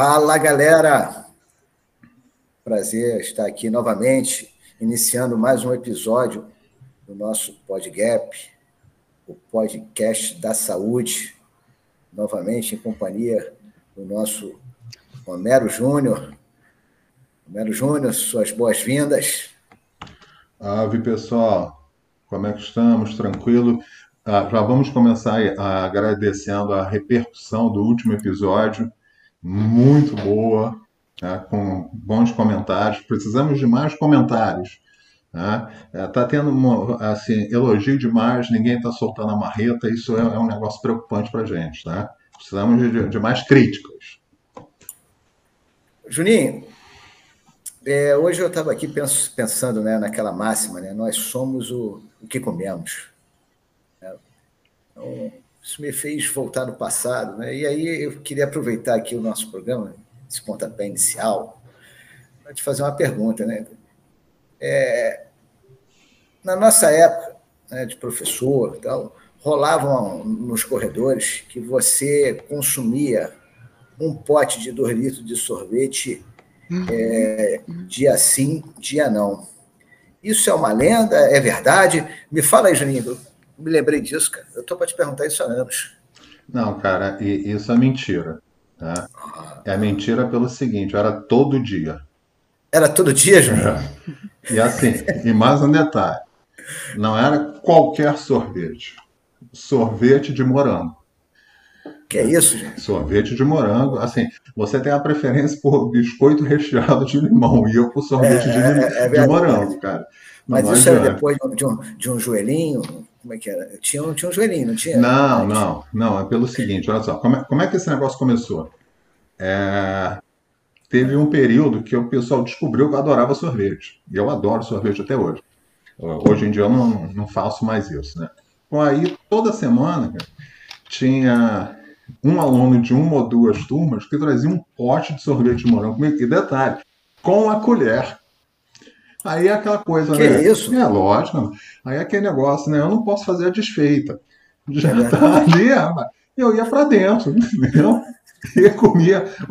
Fala, galera! Prazer estar aqui novamente, iniciando mais um episódio do nosso PodGap, o podcast da saúde, novamente em companhia do nosso Homero Júnior. Homero Júnior, suas boas-vindas. Ave, pessoal, como é que estamos? Tranquilo? Ah, já vamos começar agradecendo a repercussão do último episódio, muito boa, tá? com bons comentários. Precisamos de mais comentários. Está tá? tá tendo assim, elogio demais, ninguém está soltando a marreta, isso é, é um negócio preocupante para a gente. Tá? Precisamos de, de mais críticas. Juninho, é, hoje eu estava aqui pensando né, naquela máxima, né, nós somos o, o que comemos. Então, isso me fez voltar no passado. Né? E aí eu queria aproveitar aqui o nosso programa, esse pontapé inicial, para te fazer uma pergunta. Né? É, na nossa época né, de professor, tal, rolavam nos corredores que você consumia um pote de dois litros de sorvete é, dia sim, dia não. Isso é uma lenda? É verdade? Me fala aí, Juninho, me lembrei disso, cara. Eu estou para te perguntar isso há anos. Não, cara, isso é mentira. Tá? É mentira pelo seguinte: era todo dia. Era todo dia, João? É. E assim, e mais um detalhe: não era qualquer sorvete. Sorvete de morango. Que é isso, gente? Sorvete de morango. Assim, você tem a preferência por biscoito recheado de limão e eu por sorvete é, de, é, é de morango, cara. Mas isso era depois de um, de um joelhinho, como é que era? Tinha um, tinha um joelhinho, não tinha? Não, não, não. É pelo seguinte, olha só. Como é, como é que esse negócio começou? É, teve um período que o pessoal descobriu que eu adorava sorvete. E eu adoro sorvete até hoje. Hoje em dia eu não, não faço mais isso, né? Então aí, toda semana, tinha um aluno de uma ou duas turmas que trazia um pote de sorvete de morango comigo. E detalhe, com a colher. Aí é aquela coisa, que né? É isso? É lógico. Aí é aquele negócio, né? Eu não posso fazer a desfeita. Já é tá ali, eu ia para dentro, entendeu? E comia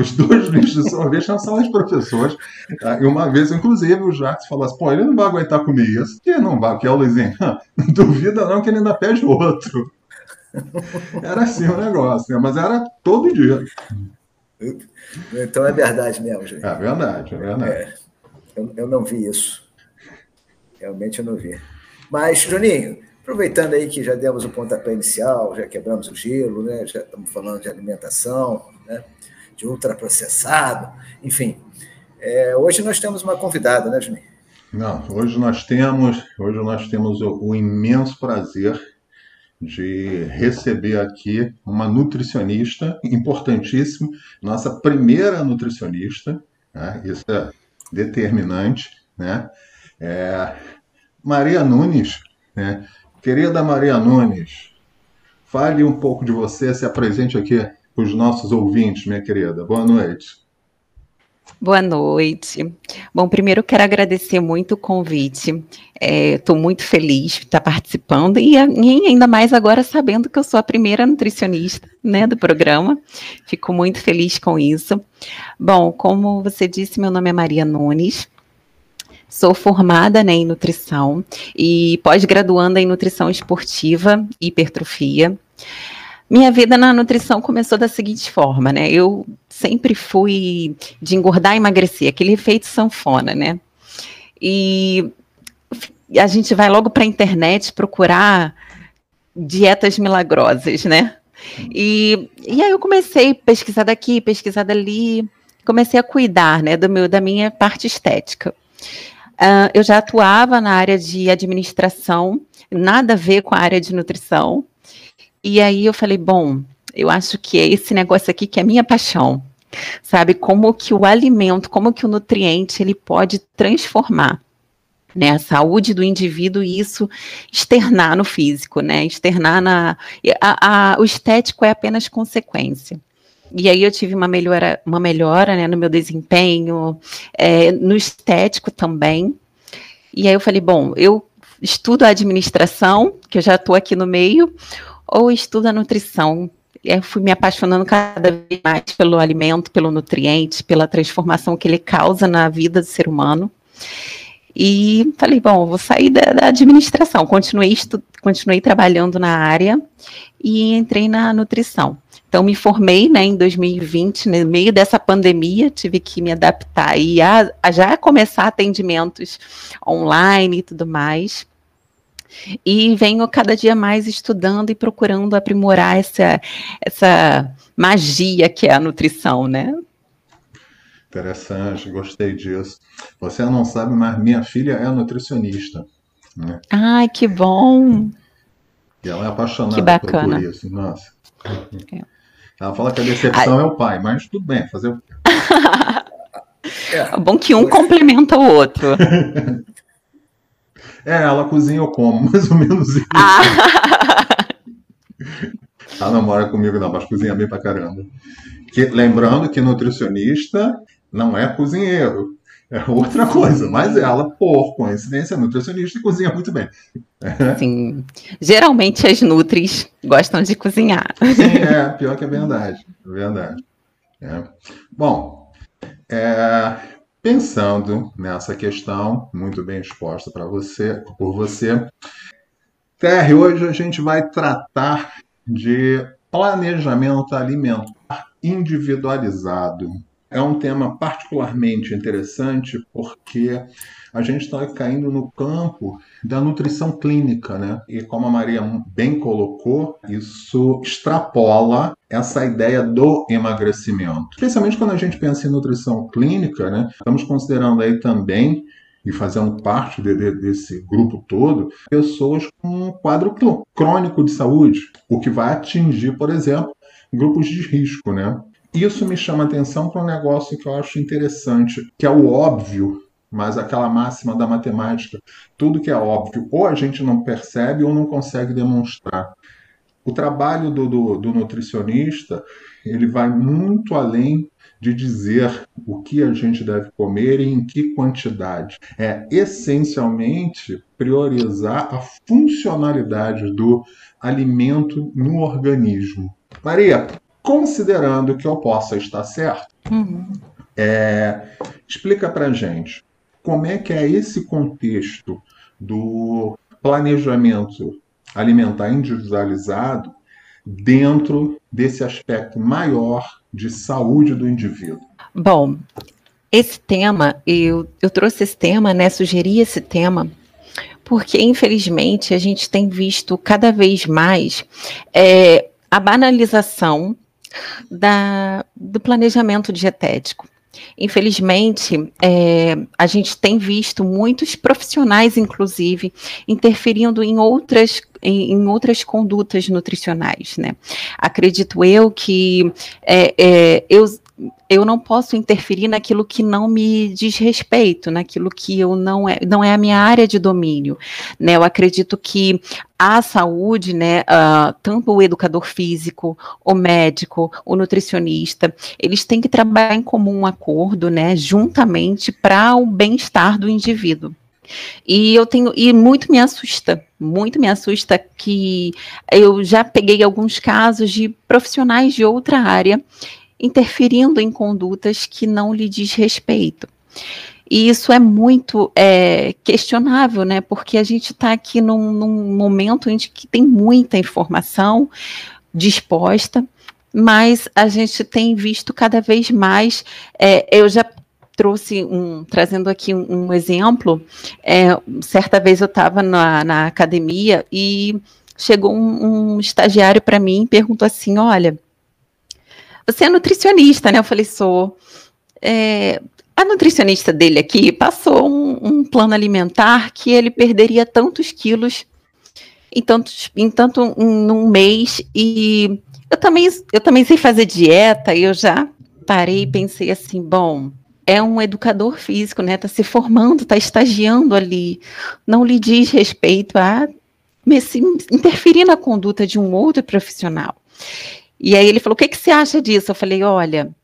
os dois litros de sorvete na sala de professores. Tá? E uma vez, inclusive, o Jacques falou assim: pô, ele não vai aguentar comer isso. Que não vai, que é o Luizinho. Não duvida não que ele ainda pede outro. Era assim o negócio, né? mas era todo dia. Então é verdade mesmo, gente. É verdade, é verdade. É. Eu, eu não vi isso. Realmente eu não vi. Mas, Juninho, aproveitando aí que já demos o pontapé inicial, já quebramos o gelo, né? já estamos falando de alimentação, né? de ultraprocessado, enfim. É, hoje nós temos uma convidada, né, Juninho? Não, hoje nós temos, hoje nós temos o, o imenso prazer de receber aqui uma nutricionista importantíssima, nossa primeira nutricionista, né? isso é determinante, né? É, Maria Nunes, né? Querida Maria Nunes, fale um pouco de você, se apresente aqui para os nossos ouvintes, minha querida. Boa noite. Boa noite. Bom, primeiro quero agradecer muito o convite. Estou é, muito feliz de estar participando e, e, ainda mais agora sabendo que eu sou a primeira nutricionista né, do programa. Fico muito feliz com isso. Bom, como você disse, meu nome é Maria Nunes. Sou formada né, em nutrição e pós-graduanda em nutrição esportiva e hipertrofia. Minha vida na nutrição começou da seguinte forma, né? Eu sempre fui de engordar e emagrecer, aquele efeito sanfona, né? E a gente vai logo para a internet procurar dietas milagrosas, né? E, e aí eu comecei a pesquisar daqui, pesquisar dali, comecei a cuidar, né, do meu, da minha parte estética. Uh, eu já atuava na área de administração, nada a ver com a área de nutrição, e aí eu falei, bom, eu acho que é esse negócio aqui que é minha paixão. Sabe, como que o alimento, como que o nutriente ele pode transformar né, a saúde do indivíduo e isso externar no físico, né, externar na... A, a, o estético é apenas consequência. E aí eu tive uma melhora, uma melhora né, no meu desempenho, é, no estético também. E aí eu falei, bom, eu estudo a administração, que eu já estou aqui no meio, ou estuda nutrição. eu fui me apaixonando cada vez mais pelo alimento, pelo nutriente, pela transformação que ele causa na vida do ser humano. E falei, bom, vou sair da, da administração. Continuei, continuei trabalhando na área e entrei na nutrição. Então, me formei né, em 2020, no meio dessa pandemia, tive que me adaptar e a, a já começar atendimentos online e tudo mais. E venho cada dia mais estudando e procurando aprimorar essa, essa magia que é a nutrição, né? Interessante, gostei disso. Você não sabe, mas minha filha é nutricionista. Né? Ai, que bom! E ela é apaixonada que bacana. por isso. Nossa. É. Ela fala que a decepção Ai. é o pai, mas tudo bem, fazer o quê? é bom que um complementa o outro. É, ela cozinha eu como, mais ou menos isso. Ah. ela não mora comigo, não, mas cozinha bem pra caramba. Que, lembrando que nutricionista não é cozinheiro. É outra coisa, mas ela, por coincidência, é nutricionista e cozinha muito bem. Sim. Geralmente as nutris gostam de cozinhar. Sim, é, pior que é verdade. É verdade. É. Bom, é, pensando nessa questão, muito bem exposta para você, por você, Terry, hoje a gente vai tratar de planejamento alimentar individualizado é um tema particularmente interessante porque a gente está caindo no campo da nutrição clínica, né? E como a Maria bem colocou, isso extrapola essa ideia do emagrecimento. Especialmente quando a gente pensa em nutrição clínica, né? Estamos considerando aí também e fazendo parte de, de, desse grupo todo, pessoas com um quadro crônico de saúde, o que vai atingir, por exemplo, grupos de risco, né? Isso me chama atenção para um negócio que eu acho interessante, que é o óbvio, mas aquela máxima da matemática, tudo que é óbvio, ou a gente não percebe ou não consegue demonstrar. O trabalho do, do, do nutricionista, ele vai muito além de dizer o que a gente deve comer e em que quantidade. É essencialmente priorizar a funcionalidade do alimento no organismo. Maria, considerando que eu possa estar certo, uhum. é, explica para gente como é que é esse contexto do planejamento alimentar individualizado dentro desse aspecto maior de saúde do indivíduo. Bom, esse tema, eu, eu trouxe esse tema, né, sugeri esse tema, porque infelizmente a gente tem visto cada vez mais é, a banalização da, do planejamento dietético. Infelizmente, é, a gente tem visto muitos profissionais, inclusive, interferindo em outras, em, em outras condutas nutricionais. Né? Acredito eu que é, é, eu, eu não posso interferir naquilo que não me diz respeito, naquilo que eu não é, não é a minha área de domínio. Né? Eu acredito que a saúde, né, uh, tanto o educador físico, o médico, o nutricionista, eles têm que trabalhar em comum acordo, né, juntamente para o bem-estar do indivíduo. E eu tenho, e muito me assusta, muito me assusta que eu já peguei alguns casos de profissionais de outra área interferindo em condutas que não lhe diz respeito. E isso é muito é, questionável, né? Porque a gente está aqui num, num, momento em que tem muita informação disposta, mas a gente tem visto cada vez mais. É, eu já trouxe um, trazendo aqui um, um exemplo. É, certa vez eu estava na, na, academia e chegou um, um estagiário para mim e perguntou assim: olha você é nutricionista, né? Eu falei, sou. É, a nutricionista dele aqui passou um, um, plano alimentar que ele perderia tantos quilos em, em tanto um mês e eu também eu também sei fazer dieta e eu já parei e pensei assim bom é um educador físico né está se formando está estagiando ali não lhe diz respeito a interferir na conduta de um outro profissional e aí ele falou: o que, que você acha disso? Eu falei: olha,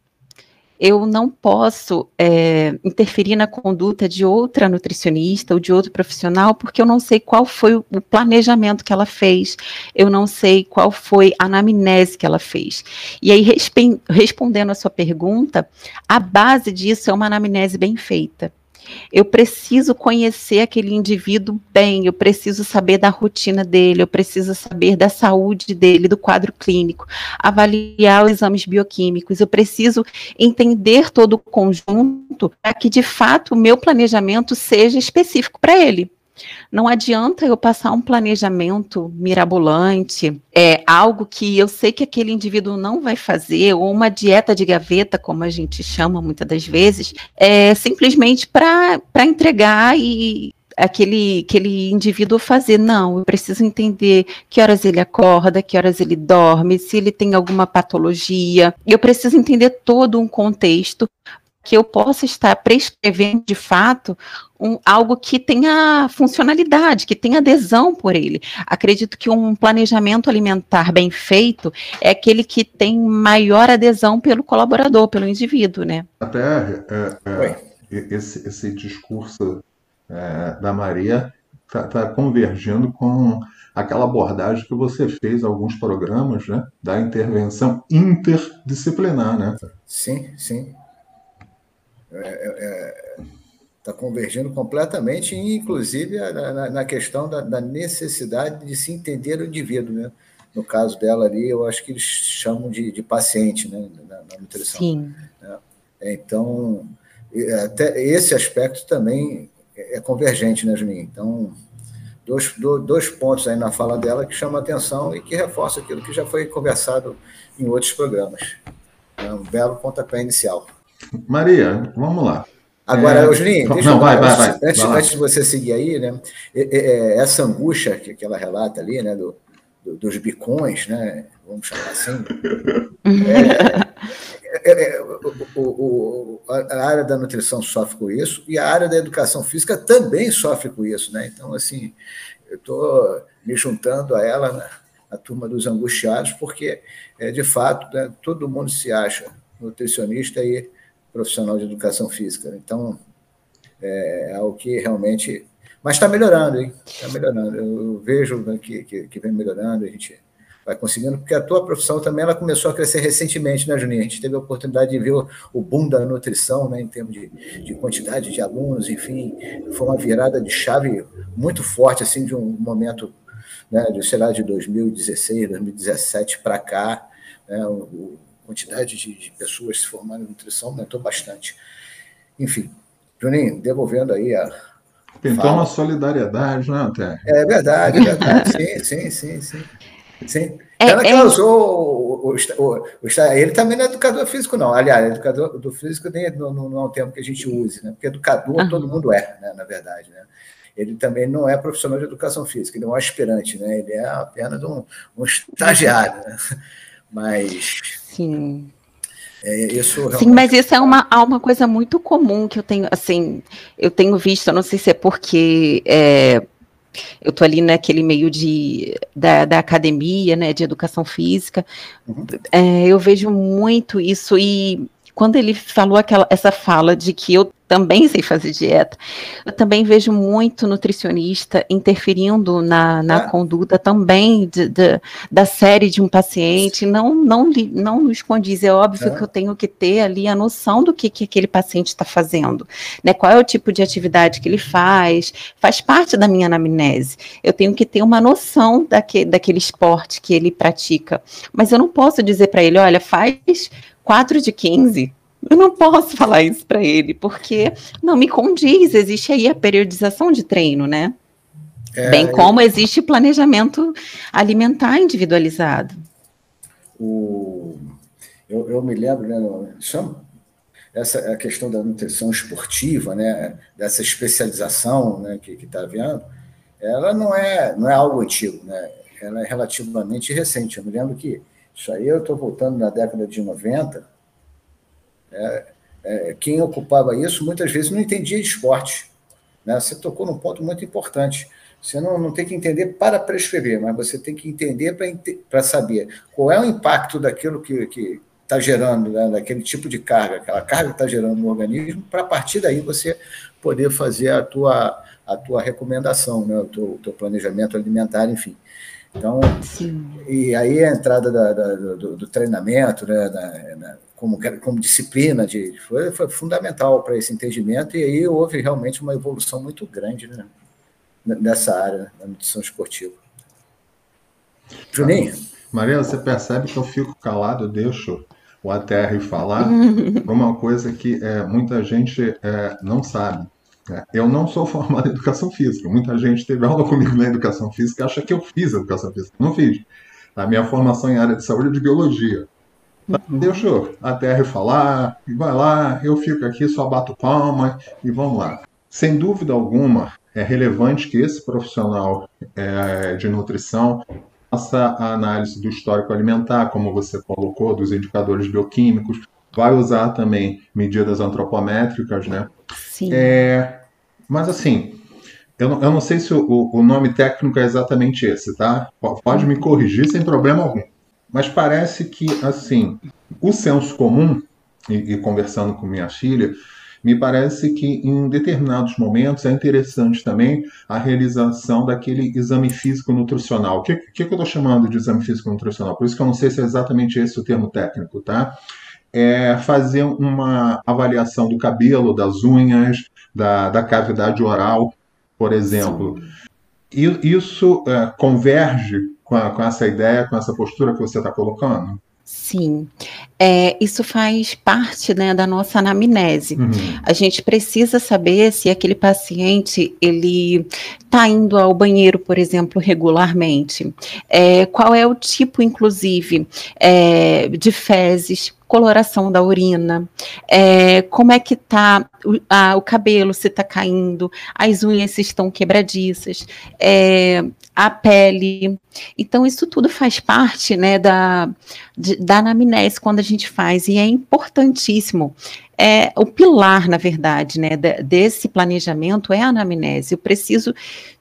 eu não posso é, interferir na conduta de outra nutricionista ou de outro profissional, porque eu não sei qual foi o planejamento que ela fez, eu não sei qual foi a anamnese que ela fez. E aí, respondendo a sua pergunta, a base disso é uma anamnese bem feita. Eu preciso conhecer aquele indivíduo bem, eu preciso saber da rotina dele, eu preciso saber da saúde dele, do quadro clínico, avaliar os exames bioquímicos, eu preciso entender todo o conjunto para que de fato o meu planejamento seja específico para ele. Não adianta eu passar um planejamento mirabolante, é algo que eu sei que aquele indivíduo não vai fazer, ou uma dieta de gaveta, como a gente chama muitas das vezes, é simplesmente para entregar e aquele, aquele indivíduo fazer. Não, eu preciso entender que horas ele acorda, que horas ele dorme, se ele tem alguma patologia. Eu preciso entender todo um contexto que eu possa estar prescrevendo de fato um, algo que tenha funcionalidade, que tenha adesão por ele. Acredito que um planejamento alimentar bem feito é aquele que tem maior adesão pelo colaborador, pelo indivíduo, né? Até é, é, esse, esse discurso é, da Maria está tá convergindo com aquela abordagem que você fez alguns programas, né, da intervenção interdisciplinar, né? Sim, sim está é, é, tá convergindo completamente, inclusive na, na questão da, da, necessidade de se entender o indivíduo. Né? No caso dela ali, eu acho que eles chamam de, de paciente né? na, na nutrição. Sim. Né? Então, até esse aspecto também é convergente, né, Juninho? Então, dois, dois pontos aí na fala dela que chamam a atenção e que reforçam aquilo que já foi conversado em outros programas. É um belo pontapé inicial. Maria, vamos lá. Agora, é... Julinho, deixa Não, eu, vai, vai, vai, antes, vai antes, de você seguir aí, né? Essa angústia que, que ela relata ali, né? Do, do, dos bicões, né? Vamos chamar assim. É, é, é, o, o, a área da nutrição sofre com isso e a área da educação física também sofre com isso, né? Então, assim, eu estou me juntando a ela, né? a turma dos angustiados, porque, é, de fato, né, todo mundo se acha nutricionista e profissional de educação física. Então, é, é algo que realmente. Mas está melhorando, hein? Está melhorando. Eu vejo que, que, que, vem melhorando, a gente vai conseguindo, porque a tua profissão também ela começou a crescer recentemente, né, Juninho? A gente teve a oportunidade de ver o, o boom da nutrição, né, em termos de, de quantidade de alunos, enfim, foi uma virada de chave muito forte, assim, de um momento, né, de, sei lá, de 2016, 2017 para cá, né, o, quantidade de, de pessoas se formando em nutrição aumentou bastante. Enfim, Juninho, devolvendo aí a. Pintou fala. uma solidariedade, né, Até? É verdade, é verdade. sim, sim, sim, sim. sim. É, Ela é... causou o, o, o, o, Ele também não é educador físico, não. Aliás, educador do físico nem, não, não é um termo que a gente use, né? Porque educador uhum. todo mundo é, né, na verdade, né? Ele também não é profissional de educação física, ele é um aspirante, né? Ele é apenas um, um estagiário, né? Mas. Sim. É, isso realmente... Sim, mas isso é uma, uma coisa muito comum que eu tenho, assim, eu tenho visto, eu não sei se é porque é, eu estou ali naquele meio de, da, da, academia, né, de educação física, uhum. é, eu vejo muito isso e quando ele falou aquela, essa fala de que eu também sei fazer dieta. Eu também vejo muito nutricionista interferindo na, na é. conduta também de, de, da série de um paciente. Não, não, não nos condiz. É óbvio é. que eu tenho que ter ali a noção do que, que aquele paciente está fazendo. Né? Qual é o tipo de atividade que ele faz? Faz parte da minha anamnese. Eu tenho que ter uma noção daque, daquele esporte que ele pratica. Mas eu não posso dizer para ele, olha, faz 4 de 15 eu não posso falar isso para ele, porque não me condiz. Existe aí a periodização de treino, né? É, Bem como existe planejamento alimentar individualizado. O, eu, eu me lembro, né, chama, essa a questão da nutrição esportiva, né, dessa especialização né, que está havendo, ela não é, não é algo antigo, né, ela é relativamente recente. Eu me lembro que isso aí eu estou voltando na década de 90, é, é, quem ocupava isso muitas vezes não entendia de esporte. Né? Você tocou num ponto muito importante. Você não, não tem que entender para prescrever, mas você tem que entender para saber qual é o impacto daquilo que, está gerando, né, daquele tipo de carga, aquela carga que está gerando no organismo, para a partir daí você poder fazer a tua, a tua recomendação, né, o teu, o teu planejamento alimentar, enfim. Então, Sim. e aí a entrada da, da, do, do, treinamento, né, da, da, como, como disciplina, de, foi, foi fundamental para esse entendimento, e aí houve realmente uma evolução muito grande né, nessa área né, da nutrição esportiva. Juninho? Maria, você percebe que eu fico calado, eu deixo o ATR falar, uma coisa que é, muita gente é, não sabe. É, eu não sou formado em educação física. Muita gente teve aula comigo na educação física e acha que eu fiz educação física. Não fiz. A minha formação em área de saúde é de biologia. Uhum. Deixa a TR falar, e vai lá, eu fico aqui, só bato palma e vamos lá. Sem dúvida alguma, é relevante que esse profissional é, de nutrição faça a análise do histórico alimentar, como você colocou, dos indicadores bioquímicos, vai usar também medidas antropométricas, né? Sim. É, mas assim, eu não, eu não sei se o, o, nome técnico é exatamente esse, tá? Pode me corrigir sem problema algum. Mas parece que, assim, o senso comum, e, e conversando com minha filha, me parece que em determinados momentos é interessante também a realização daquele exame físico nutricional. O que, que, que eu estou chamando de exame físico nutricional? Por isso que eu não sei se é exatamente esse o termo técnico, tá? É fazer uma avaliação do cabelo, das unhas, da, da cavidade oral, por exemplo. E isso é, converge com, a, com essa ideia, com essa postura que você está colocando? Sim, é, isso faz parte né, da nossa anamnese. Uhum. A gente precisa saber se aquele paciente ele está indo ao banheiro, por exemplo, regularmente. É, qual é o tipo, inclusive, é, de fezes, coloração da urina, é, como é que tá o, a, o cabelo, se está caindo, as unhas se estão quebradiças, é, a pele. Então, isso tudo faz parte né, da, de, da anamnese quando a gente faz, e é importantíssimo. É, o pilar, na verdade, né, desse planejamento é a anamnese. Eu preciso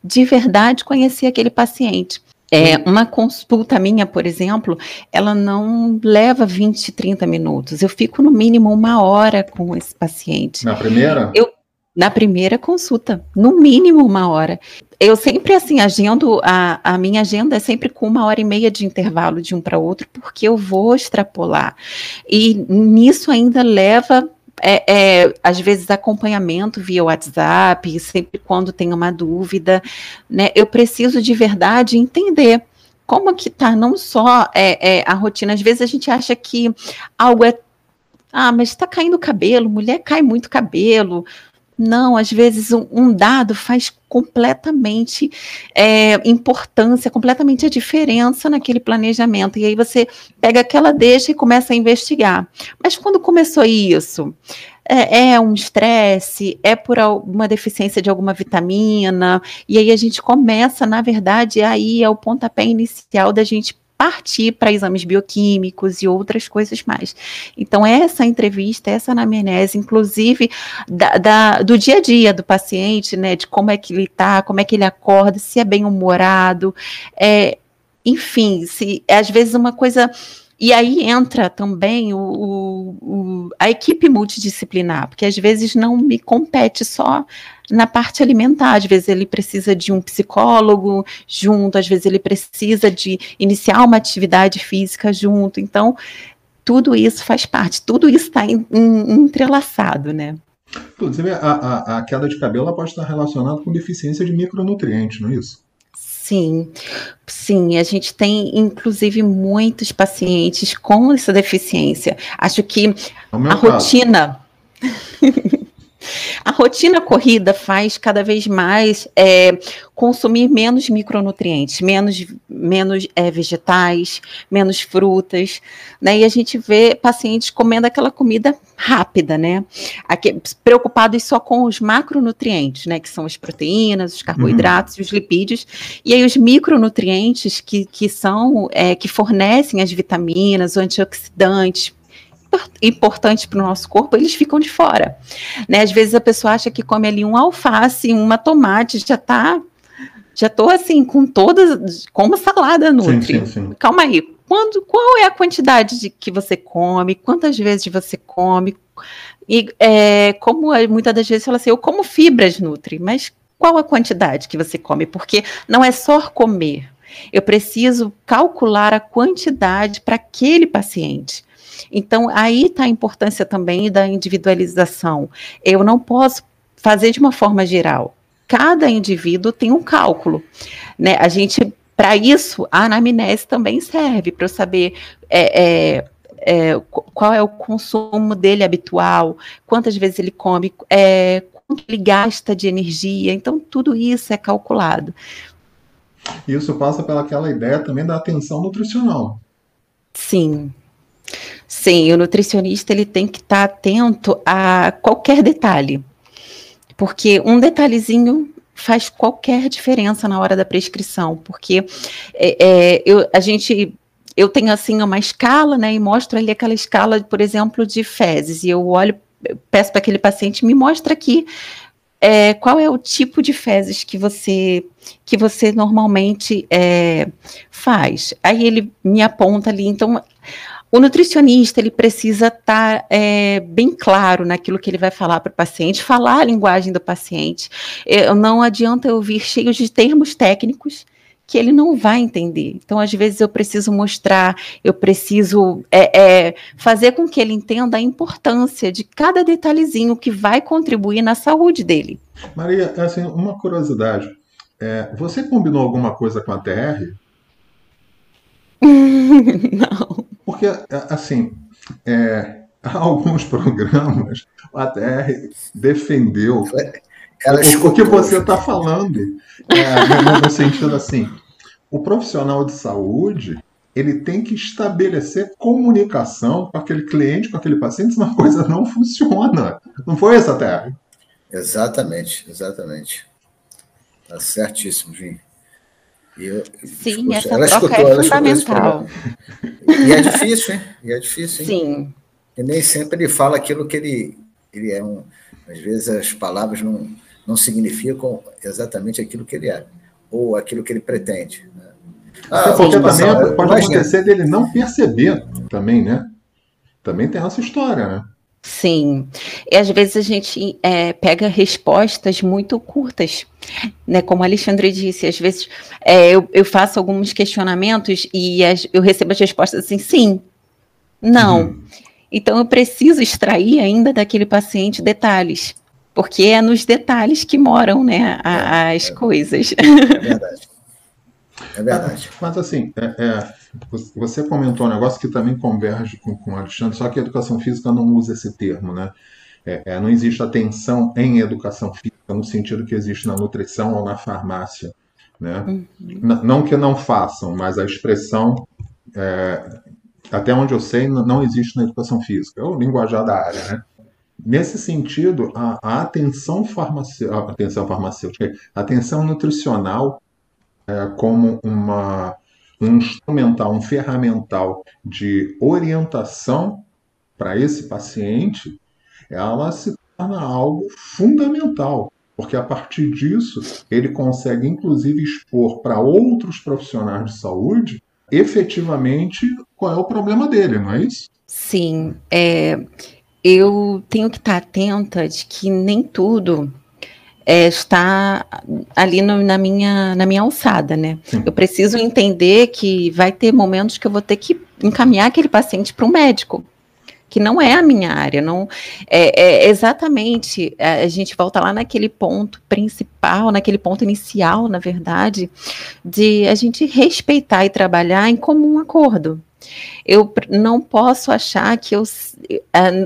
de verdade conhecer aquele paciente. É, uma consulta minha, por exemplo, ela não leva 20, 30 minutos. Eu fico no mínimo uma hora com esse paciente. Na primeira? Eu, na primeira consulta, no mínimo uma hora. Eu sempre, assim, agendo, a, a minha agenda é sempre com uma hora e meia de intervalo de um para outro, porque eu vou extrapolar. E nisso ainda leva é, é, às vezes acompanhamento via WhatsApp, sempre quando tem uma dúvida, né? Eu preciso de verdade entender como que tá não só é, é, a rotina. Às vezes a gente acha que algo é ah, mas está caindo cabelo, mulher cai muito cabelo, não, às vezes um, um dado faz completamente é, importância, completamente a diferença naquele planejamento. E aí você pega aquela deixa e começa a investigar. Mas quando começou isso? É, é um estresse, é por uma deficiência de alguma vitamina, e aí a gente começa, na verdade, aí é o pontapé inicial da gente partir para exames bioquímicos e outras coisas mais. Então, essa entrevista, essa anamnese, inclusive da, da, do dia a dia do paciente, né, de como é que ele está, como é que ele acorda, se é bem humorado, é, enfim, se às vezes uma coisa e aí entra também o, o, a equipe multidisciplinar, porque às vezes não me compete só na parte alimentar, às vezes ele precisa de um psicólogo junto, às vezes ele precisa de iniciar uma atividade física junto. Então, tudo isso faz parte, tudo isso está entrelaçado, né? Inclusive, a, a, a, queda de cabelo pode estar relacionada com deficiência de micronutrientes, não é isso? Sim, sim, a gente tem inclusive muitos pacientes com essa deficiência. Acho que é a caso. rotina A rotina corrida faz cada vez mais é, consumir menos micronutrientes, menos, menos é, vegetais, menos frutas, né? E a gente vê pacientes comendo aquela comida rápida, né? Aqui, preocupados só com os macronutrientes, né? Que são as proteínas, os carboidratos uhum. e os lipídios. E aí os micronutrientes que, que são, é, que fornecem as vitaminas, os antioxidantes, importantes para o nosso corpo, eles ficam de fora. Né? Às vezes a pessoa acha que come ali um alface, uma tomate, já está já estou assim, com todas, como salada nutri. Sim, sim, sim. Calma aí, quando, qual é a quantidade de que você come, quantas vezes você come, e é, como muitas das vezes fala assim, eu como fibras nutri, mas qual a quantidade que você come? Porque não é só comer. Eu preciso calcular a quantidade para aquele paciente. Então, aí está a importância também da individualização. Eu não posso fazer de uma forma geral. Cada indivíduo tem um cálculo. Né? A gente, para isso, a anamnese também serve para eu saber. É, é, é, qual é o consumo dele habitual, quantas vezes ele come, é, quanto ele gasta de energia. Então, tudo isso é calculado. Isso passa pelaquela ideia também da atenção nutricional. Sim. Sim, o nutricionista ele tem que estar atento a qualquer detalhe, porque um detalhezinho faz qualquer diferença na hora da prescrição, porque é, é, eu, a gente eu tenho assim uma escala, né, e mostro ali aquela escala, por exemplo, de fezes, e eu olho, peço para aquele paciente me mostra aqui é, qual é o tipo de fezes que você que você normalmente é, faz. Aí ele me aponta ali, então o nutricionista ele precisa estar tá, é, bem claro naquilo que ele vai falar para o paciente, falar a linguagem do paciente. Eu, não adianta eu vir cheio de termos técnicos que ele não vai entender. Então, às vezes, eu preciso mostrar, eu preciso é, é, fazer com que ele entenda a importância de cada detalhezinho que vai contribuir na saúde dele. Maria, assim, uma curiosidade. É, você combinou alguma coisa com a TR? não. Porque, é, assim, é, alguns programas, a TR defendeu ela o, o que você está falando. É, no sentido assim, o profissional de saúde ele tem que estabelecer comunicação com aquele cliente, com aquele paciente, senão a coisa não funciona. Não foi essa terra? Exatamente, exatamente. Está certíssimo, Vim. Eu, Sim, essa ela troca escutou, é fundamental. E é difícil, hein? E é difícil, hein? Sim. E nem sempre ele fala aquilo que ele, ele é um. Às vezes as palavras não não significam exatamente aquilo que ele é, ou aquilo que ele pretende. Né? Ah, porque também pode acontecer dele não perceber também, né? Também tem essa história, né? Sim, e às vezes a gente é, pega respostas muito curtas, né? Como a Alexandre disse, às vezes é, eu, eu, faço alguns questionamentos e as, eu recebo as respostas assim, sim, não. Uhum. Então eu preciso extrair ainda daquele paciente detalhes porque é nos detalhes que moram né, a, é, as é, coisas. É verdade. É verdade. Mas assim, é, é, você comentou um negócio que também converge com, com o Alexandre, só que a educação física não usa esse termo, né? É, é, não existe atenção em educação física no sentido que existe na nutrição ou na farmácia. Né? Uhum. Não que não façam, mas a expressão, é, até onde eu sei, não existe na educação física. É o linguajar da área. Né? Nesse sentido, a, a atenção, farmacêutica, atenção farmacêutica, a atenção nutricional como uma, um instrumental, um ferramental de orientação para esse paciente, ela se torna algo fundamental, porque a partir disso ele consegue inclusive expor para outros profissionais de saúde efetivamente qual é o problema dele, não é isso? Sim, é, eu tenho que estar atenta de que nem tudo é, está ali no, na, minha, na minha alçada, né? Sim. Eu preciso entender que vai ter momentos que eu vou ter que encaminhar aquele paciente para um médico, que não é a minha área, não é, é, exatamente a gente volta lá naquele ponto principal, naquele ponto inicial, na verdade, de a gente respeitar e trabalhar em comum acordo. Eu não posso achar que eu,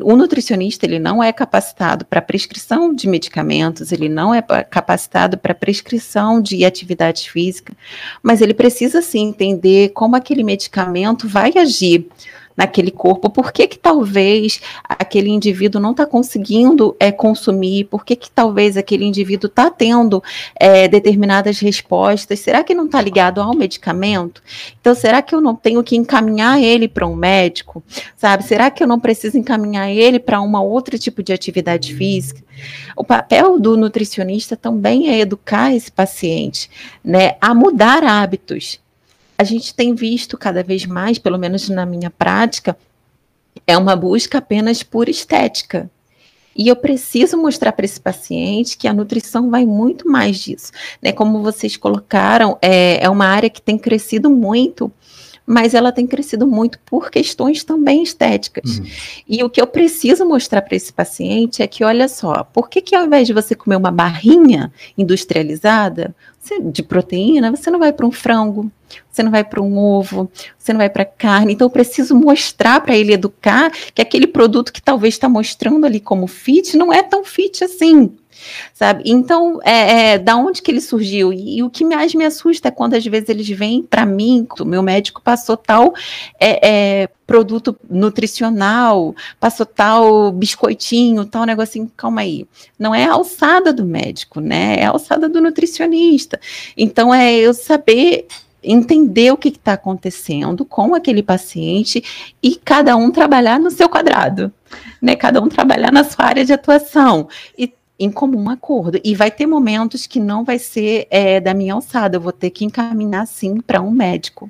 o nutricionista ele não é capacitado para prescrição de medicamentos, ele não é capacitado para prescrição de atividade física, mas ele precisa sim entender como aquele medicamento vai agir naquele corpo, por que que talvez aquele indivíduo não está conseguindo é, consumir, por que que talvez aquele indivíduo está tendo é, determinadas respostas, será que não está ligado ao medicamento? Então, será que eu não tenho que encaminhar ele para um médico, sabe? Será que eu não preciso encaminhar ele para uma outro tipo de atividade física? O papel do nutricionista também é educar esse paciente, né, a mudar hábitos, a gente tem visto cada vez mais, pelo menos na minha prática, é uma busca apenas por estética. E eu preciso mostrar para esse paciente que a nutrição vai muito mais disso. Né? Como vocês colocaram, é, é uma área que tem crescido muito mas ela tem crescido muito por questões também estéticas. Uhum. E o que eu preciso mostrar para esse paciente é que, olha só, por que, que ao invés de você comer uma barrinha industrializada de proteína, você não vai para um frango, você não vai para um ovo, você não vai para carne. Então, eu preciso mostrar para ele educar que aquele produto que talvez está mostrando ali como fit não é tão fit assim sabe? Então, é, é, da onde que ele surgiu? E, e, o que mais me assusta é quando às vezes eles vêm para mim, o meu médico passou tal é, é, produto nutricional, passou tal biscoitinho, tal negocinho, calma aí. Não é a alçada do médico, né? É a alçada do nutricionista. Então, é eu saber entender o que está acontecendo com aquele paciente e cada um trabalhar no seu quadrado, né? Cada um trabalhar na sua área de atuação e em comum acordo. E vai ter momentos que não vai ser é, da minha alçada, eu vou ter que encaminhar sim para um médico.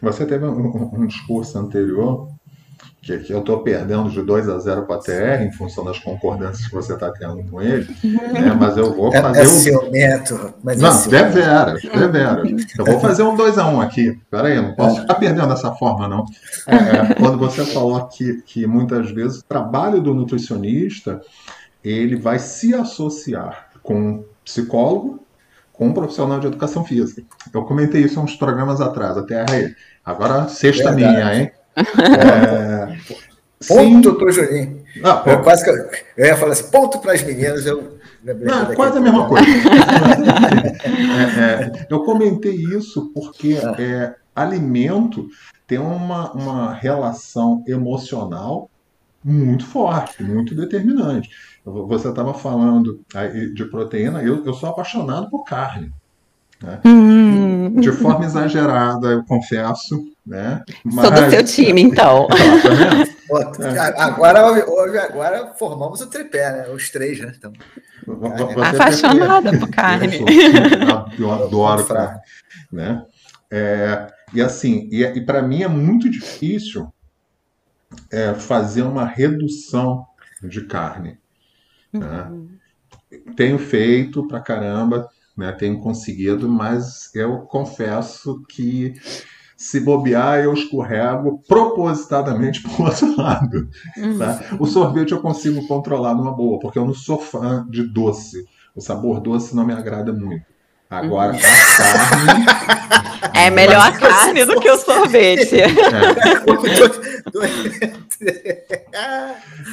Você teve um, um discurso anterior que, que eu estou perdendo de 2 a 0 para a TR em função das concordâncias que você está tendo com ele, né? mas eu vou é, fazer. É, é um... ciumento, mas não, é devera, devera. Eu vou fazer um 2 a 1 um aqui. Peraí, eu não posso ficar perdendo dessa forma, não. É, é, quando você falou que, que muitas vezes o trabalho do nutricionista ele vai se associar com um psicólogo, com um profissional de educação física. Eu comentei isso há uns programas atrás, até aí. Agora, sexta Verdade. minha, hein? É... Ponto, doutor Juninho. Ah, eu quase que eu, eu ia falar assim, ponto para as meninas, eu não, quase a mesma coisa. é, é, eu comentei isso porque ah. é, alimento tem uma, uma relação emocional muito forte, muito determinante. Você estava falando de proteína, eu, eu sou apaixonado por carne. Né? Hum. De forma exagerada, eu confesso. Né? Mas... Sou do seu time, então. é. agora, hoje, agora formamos o tripé, né? Os três, né? Então, apaixonada por carne. Eu, adoro carne. Né? É, e assim, e, e para mim é muito difícil é, fazer uma redução de carne. Né? Uhum. Tenho feito pra caramba, né? tenho conseguido, mas eu confesso que se bobear, eu escorrego propositadamente para o outro lado. Tá? O sorvete eu consigo controlar numa boa, porque eu não sou fã de doce. O sabor doce não me agrada muito. Agora, uhum. a carne. É melhor a carne do que o sorvete. É,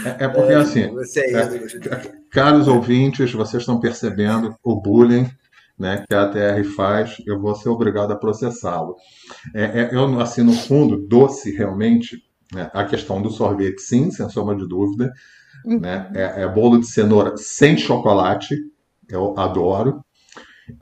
é, é porque, assim, é, caros ouvintes, vocês estão percebendo o bullying né, que a ATR faz, eu vou ser obrigado a processá-lo. É, é, eu, assim, no fundo, doce realmente, né, a questão do sorvete, sim, sem sombra de dúvida. Né, é, é bolo de cenoura sem chocolate, eu adoro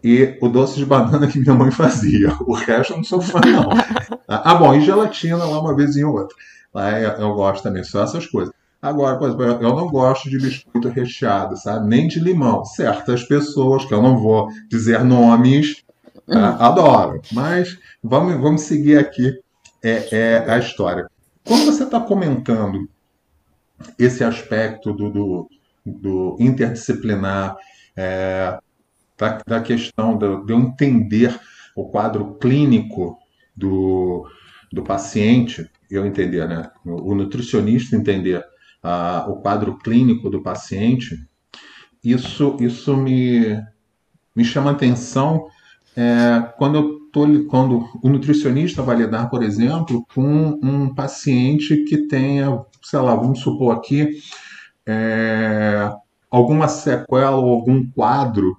e o doce de banana que minha mãe fazia. O resto eu não sou fã, não. ah, bom, e gelatina lá uma vez em outra. Lá eu, eu gosto também, só essas coisas. Agora, por exemplo, eu não gosto de biscoito recheado, sabe? Nem de limão. Certas pessoas, que eu não vou dizer nomes, tá? Hum. adoro. Mas vamos, vamos seguir aqui é, é a história. Quando você está comentando esse aspecto do, do, do interdisciplinar, é, da, da questão de, eu entender o quadro clínico do, do paciente, eu entender, né? O nutricionista entender uh, o quadro clínico do paciente, isso, isso me, me chama atenção é, quando eu tô, quando o nutricionista vai lidar, por exemplo, com um paciente que tenha, sei lá, vamos supor aqui, é, alguma sequela ou algum quadro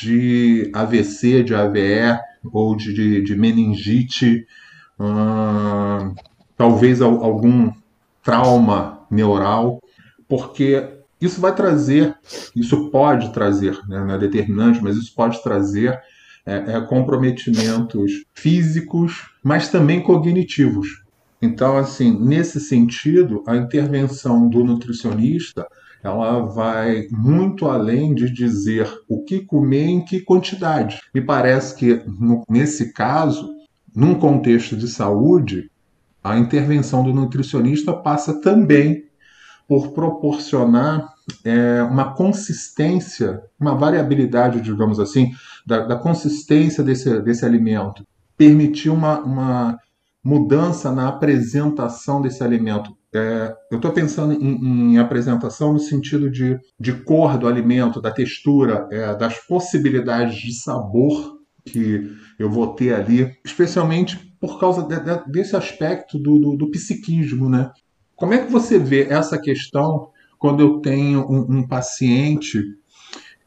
de AVC, de AVE ou de, de, de meningite, talvez algum trauma neural, porque isso vai trazer, isso pode trazer, né, não é determinante, mas isso pode trazer é, é, comprometimentos físicos, mas também cognitivos. Então, assim, nesse sentido, a intervenção do nutricionista ela vai muito além de dizer o que comer em que quantidade. Me parece que, no, nesse caso, num contexto de saúde, a intervenção do nutricionista passa também por proporcionar é, uma consistência, uma variabilidade, digamos assim, da, da consistência desse, desse alimento, permitir uma, uma mudança na apresentação desse alimento. É, eu estou pensando em, em, apresentação no sentido de, de cor do alimento, da textura, é, das possibilidades de sabor que eu vou ter ali, especialmente por causa de, de, desse aspecto do, do, do, psiquismo, né? Como é que você vê essa questão quando eu tenho um, um paciente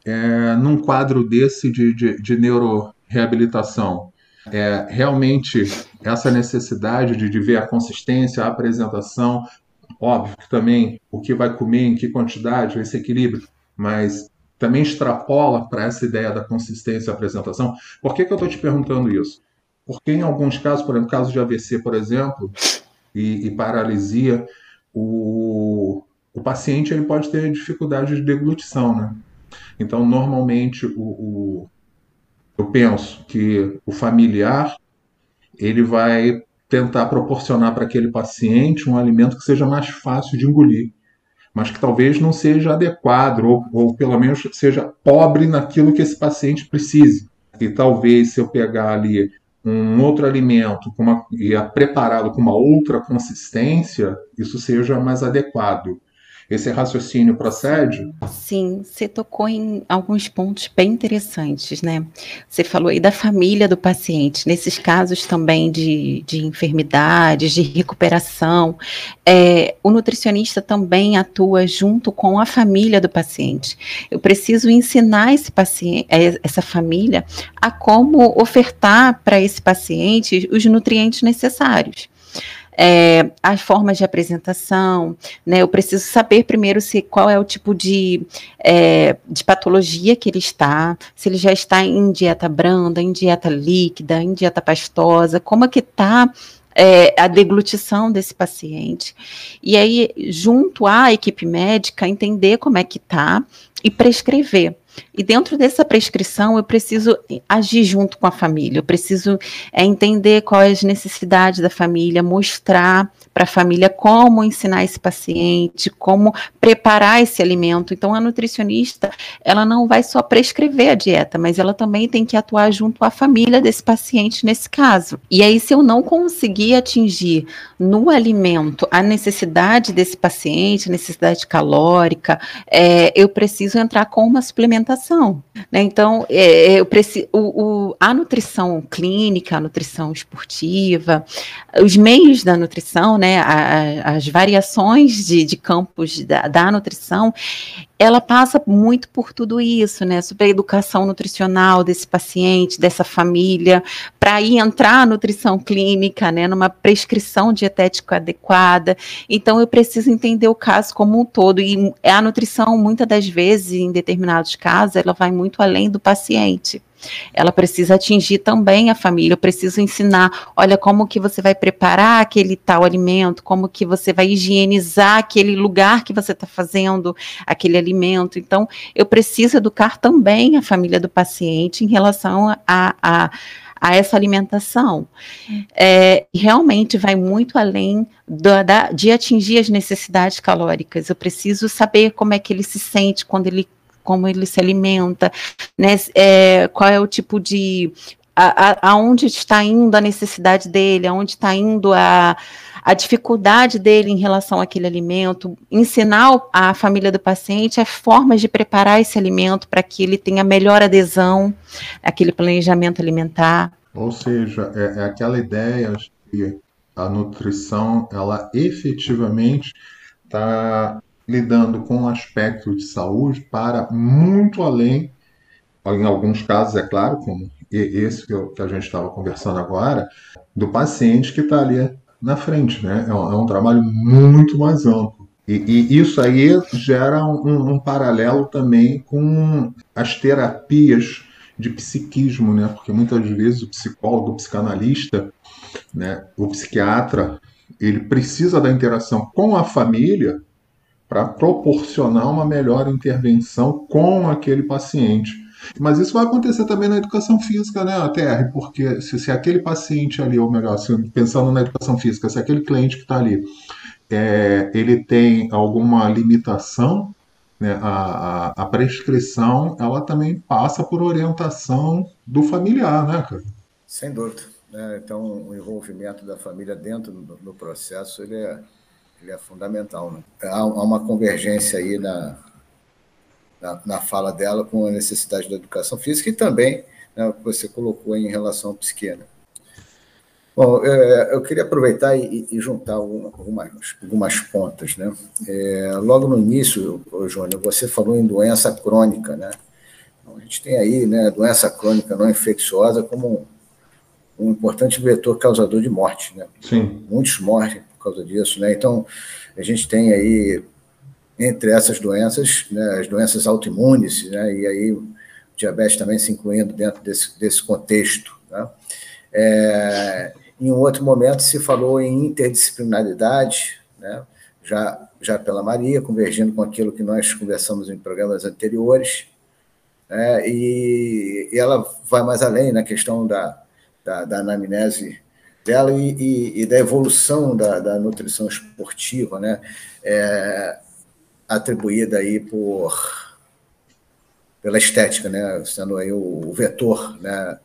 é, num quadro desse de, de, de neuroreabilitação? É, realmente essa necessidade de, de ver a consistência, a apresentação, óbvio que também o que vai comer, em que quantidade, esse equilíbrio, mas também extrapola para essa ideia da consistência e apresentação. Por que, que eu estou te perguntando isso? Porque em alguns casos, por exemplo, caso de AVC, por exemplo, e, e paralisia, o, o paciente ele pode ter dificuldade de deglutição, né? Então, normalmente, o, o, eu penso que o familiar ele vai tentar proporcionar para aquele paciente um alimento que seja mais fácil de engolir, mas que talvez não seja adequado ou, ou pelo menos seja pobre naquilo que esse paciente precise. E talvez se eu pegar ali um outro alimento uma, e prepará-lo com uma outra consistência, isso seja mais adequado. Esse raciocínio procede? Sim, você tocou em alguns pontos bem interessantes, né? Você falou aí da família do paciente, nesses casos também de, de enfermidades, de recuperação. É, o nutricionista também atua junto com a família do paciente. Eu preciso ensinar esse paciente, é, essa família, a como ofertar para esse paciente os nutrientes necessários é, as formas de apresentação, né? Eu preciso saber primeiro se qual é o tipo de, é, de patologia que ele está, se ele já está em dieta branda, em dieta líquida, em dieta pastosa, como é que está é, a deglutição desse paciente. E aí, junto à equipe médica, entender como é que está e prescrever. E dentro dessa prescrição, eu preciso agir junto com a família, eu preciso é, entender quais as necessidades da família, mostrar para a família como ensinar esse paciente, como preparar esse alimento. Então, a nutricionista, ela não vai só prescrever a dieta, mas ela também tem que atuar junto à família desse paciente nesse caso. E aí, se eu não conseguir atingir no alimento a necessidade desse paciente, necessidade calórica, é, eu preciso entrar com uma suplementação. Né? Então, é, eu preciso, o, o, a nutrição clínica, a nutrição esportiva, os meios da nutrição, né, a, as variações de, de campos da, da, nutrição, ela passa muito por tudo isso, né, sobre a educação nutricional desse paciente, dessa família, para ir entrar a nutrição clínica, né, numa prescrição dietética adequada. Então, eu preciso entender o caso como um todo, e a nutrição, muitas das vezes, em determinados casos, ela vai muito além do paciente. Ela precisa atingir também a família, eu preciso ensinar, olha como que você vai preparar aquele tal alimento, como que você vai higienizar aquele lugar que você está fazendo aquele alimento. Então, eu preciso educar também a família do paciente em relação a, a a essa alimentação. É, realmente vai muito além da, da, de atingir as necessidades calóricas. Eu preciso saber como é que ele se sente quando ele como ele se alimenta, né? É, qual é o tipo de aonde está indo a necessidade dele, aonde está indo a, a dificuldade dele em relação àquele alimento, ensinar a família do paciente as formas de preparar esse alimento para que ele tenha melhor adesão àquele planejamento alimentar. Ou seja, é, é aquela ideia que a nutrição, ela efetivamente está lidando com o aspecto de saúde para muito além, em alguns casos, é claro, como esse que, que a gente estava conversando agora, do paciente que está ali na frente, né? É um, é um, trabalho muito mais amplo. E, e isso aí gera um, um, paralelo também com as terapias de psiquismo, né? Porque muitas vezes o psicólogo, o psicanalista, né, o psiquiatra, ele precisa da interação com a família para proporcionar uma melhor intervenção com aquele paciente. Mas isso vai acontecer também na educação física, né, TR? Porque se, se aquele paciente ali, ou melhor, se, pensando na educação física, se aquele cliente que está ali, é, ele tem alguma limitação, né, a, a, a, prescrição, ela também passa por orientação do familiar, né, cara? Sem dúvida. Né? Então, o envolvimento da família dentro do, do processo, ele é, ele é fundamental. Né? Há, uma convergência aí na, na, na, fala dela com a necessidade da educação física e também né, o que você colocou em relação ao psique. Né? Bom, é, eu queria aproveitar e, juntar algumas, algumas pontas. Né? É, logo no início, Júnior, você falou em doença crônica. Né? Então, a gente tem aí né, doença crônica não infecciosa como um, um importante vetor causador de morte. Né? Sim. Muitos morrem por causa disso. Né? Então, a gente tem aí entre essas doenças, né, as doenças autoimunes, né, e aí o diabetes também se incluindo dentro desse, desse contexto. Né. É, em um outro momento se falou em interdisciplinaridade, né, já, já pela Maria, convergindo com aquilo que nós conversamos em programas anteriores, né, e, e, ela vai mais além na questão da, da, da anamnese dela e, e, e, da evolução da, da nutrição esportiva, né? É, atribuída aí por pela estética, né, sendo aí o, o vetor, né,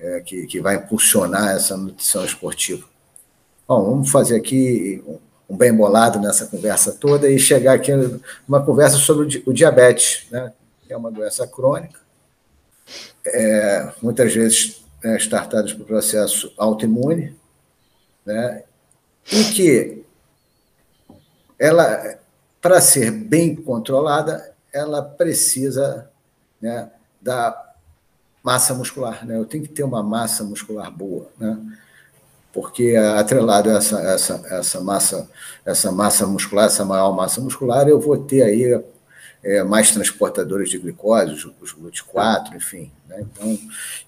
é, que, que vai impulsionar essa nutrição esportiva. Bom, vamos fazer aqui um bem bolado nessa conversa toda e chegar aqui numa conversa sobre o, diabetes, né, que é uma doença crônica, é, muitas vezes é, startadas por processo autoimune, né, e que ela para ser bem controlada, ela precisa né, da massa muscular. Né? Eu tenho que ter uma massa muscular boa, né? porque atrelado a essa, essa, essa, massa, essa massa muscular, essa maior massa muscular, eu vou ter aí é, mais transportadores de glicose, os, os GLUT4, enfim. Né? Então,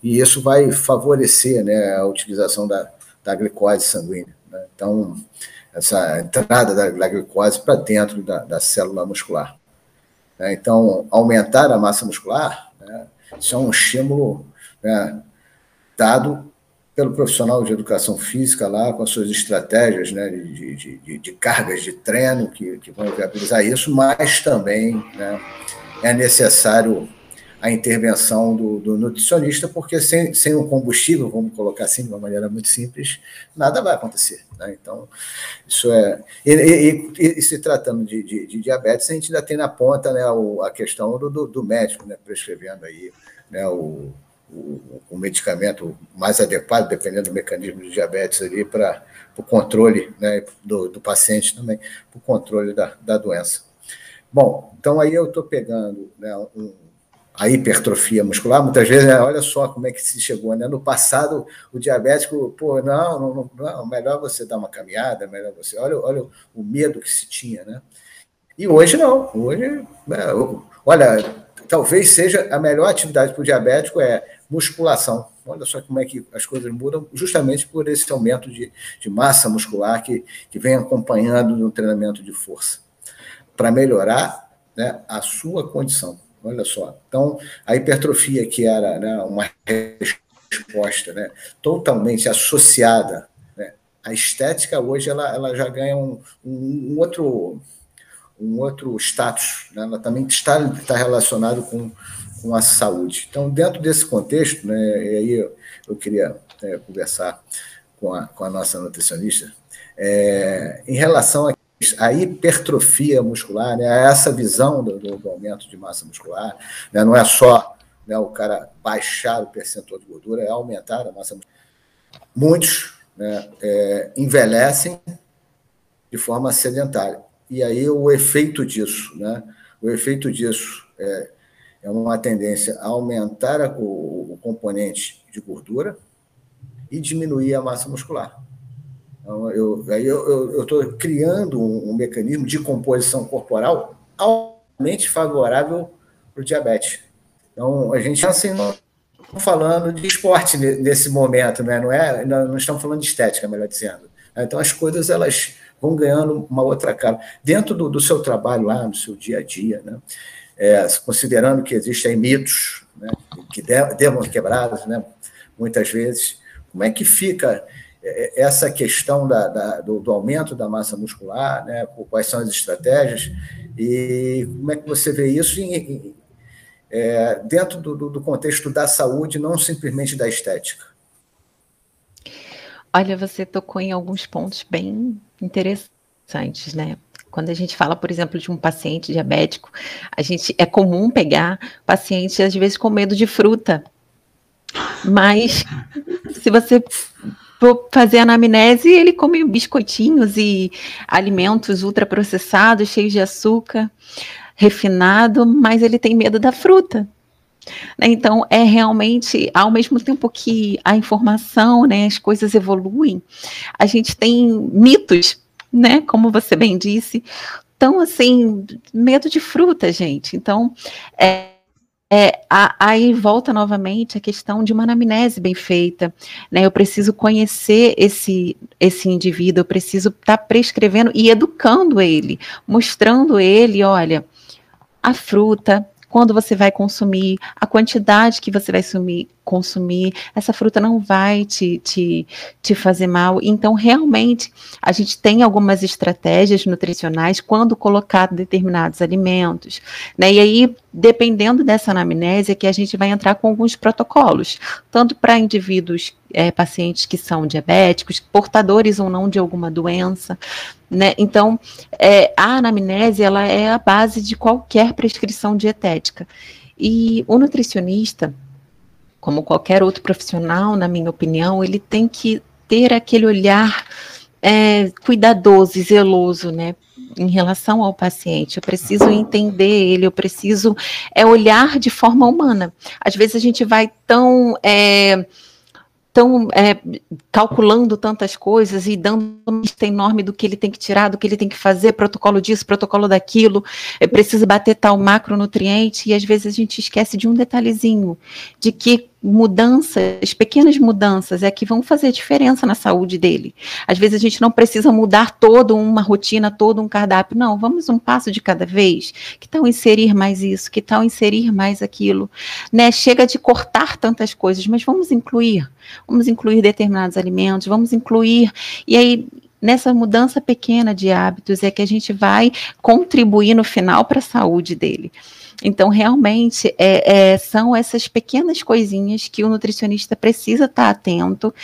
e isso vai favorecer né, a utilização da, da glicose sanguínea. Né? Então, essa entrada da, da glicose para dentro da, da, célula muscular. Né? Então, aumentar a massa muscular, né? isso é um estímulo né, dado pelo profissional de educação física lá, com as suas estratégias né, de, de, de, de cargas de treino que, que vão viabilizar isso, mas também né, é necessário a intervenção do, do, nutricionista, porque sem, sem um combustível, vamos colocar assim de uma maneira muito simples, nada vai acontecer. Né? Então, isso é. E, e, e, e se tratando de, de, de, diabetes, a gente ainda tem na ponta né, o, a questão do, do, do, médico né, prescrevendo aí né, o, o, o, medicamento mais adequado, dependendo do mecanismo de diabetes ali, para o controle né, do, do paciente também, para o controle da, da doença. Bom, então aí eu estou pegando né, um, a hipertrofia muscular, muitas vezes, né, olha só como é que se chegou, né? No passado, o diabético, pô, não, não, não, melhor você dar uma caminhada, melhor você, olha, olha o medo que se tinha, né? E hoje não, hoje, né, olha, talvez seja a melhor atividade para o diabético é musculação. Olha só como é que as coisas mudam, justamente por esse aumento de, de massa muscular que, que vem acompanhando no treinamento de força, para melhorar né, a sua condição. Olha só. Então, a hipertrofia, que era né, uma resposta né, totalmente associada né, à estética, hoje ela, ela já ganha um, um outro um outro status, né? ela também está, está relacionado com, com a saúde. Então, dentro desse contexto, né, e aí eu, eu queria é, conversar com a, com a nossa nutricionista, é, em relação a a hipertrofia muscular, né? essa visão do, do, do, aumento de massa muscular, né? não é só né, o cara baixar o percentual de gordura, é aumentar a massa muscular. Muitos né, é, envelhecem de forma sedentária. E aí o efeito disso, né? o efeito disso é, é uma tendência a aumentar a, o, o componente de gordura e diminuir a massa muscular. Então, eu, estou criando um, um, mecanismo de composição corporal altamente favorável para o diabetes. Então, a gente assim, não falando de esporte nesse momento, né? não, é, não estamos falando de estética, melhor dizendo. Então, as coisas elas vão ganhando uma outra cara. Dentro do, do seu trabalho lá, no seu dia a dia, né? É, considerando que existem mitos né, que demos quebradas, né, muitas vezes. Como é que fica é, essa questão da, da, do, do, aumento da massa muscular, né, quais são as estratégias, e como é que você vê isso em, em, é, dentro do, do contexto da saúde, não simplesmente da estética? Olha, você tocou em alguns pontos bem interessantes, né? Quando a gente fala, por exemplo, de um paciente diabético, a gente é comum pegar paciente às vezes com medo de fruta. Mas se você for fazer anamnese, ele come biscoitinhos e alimentos ultraprocessados, cheios de açúcar, refinado, mas ele tem medo da fruta. Né? Então, é realmente, ao mesmo tempo que a informação, né, as coisas evoluem, a gente tem mitos, né, como você bem disse, tão assim, medo de fruta, gente. Então, é, é, a, aí volta novamente a questão de uma anamnese bem feita, né? Eu preciso conhecer esse, esse indivíduo, eu preciso estar tá prescrevendo e educando ele, mostrando ele, olha, a fruta, quando você vai consumir, a quantidade que você vai sumir, consumir, essa fruta não vai te, te, te fazer mal. Então, realmente, a gente tem algumas estratégias nutricionais quando colocar determinados alimentos, né? E aí, dependendo dessa anamnese, é que a gente vai entrar com alguns protocolos, tanto para indivíduos, é, pacientes que são diabéticos, portadores ou não de alguma doença, né? Então, é, a anamnese ela é a base de qualquer prescrição dietética. E o nutricionista, como qualquer outro profissional, na minha opinião, ele tem que ter aquele olhar é, cuidadoso e zeloso, né? Em relação ao paciente, eu preciso entender ele, eu preciso é olhar de forma humana. Às vezes a gente vai tão é, é, calculando tantas coisas e dando uma lista enorme do que ele tem que tirar, do que ele tem que fazer, protocolo disso, protocolo daquilo, é preciso bater tal macronutriente, e às vezes a gente esquece de um detalhezinho, de que mudanças, pequenas mudanças, é que vão fazer diferença na saúde dele. Às vezes a gente não precisa mudar toda uma rotina, todo um cardápio. Não, vamos um passo de cada vez. Que tal inserir mais isso? Que tal inserir mais aquilo? Né? Chega de cortar tantas coisas, mas vamos incluir. Vamos incluir determinados alimentos, vamos incluir. E aí, nessa mudança pequena de hábitos é que a gente vai contribuir no final para a saúde dele. Então, realmente, é, é, são essas pequenas coisinhas que o nutricionista precisa estar atento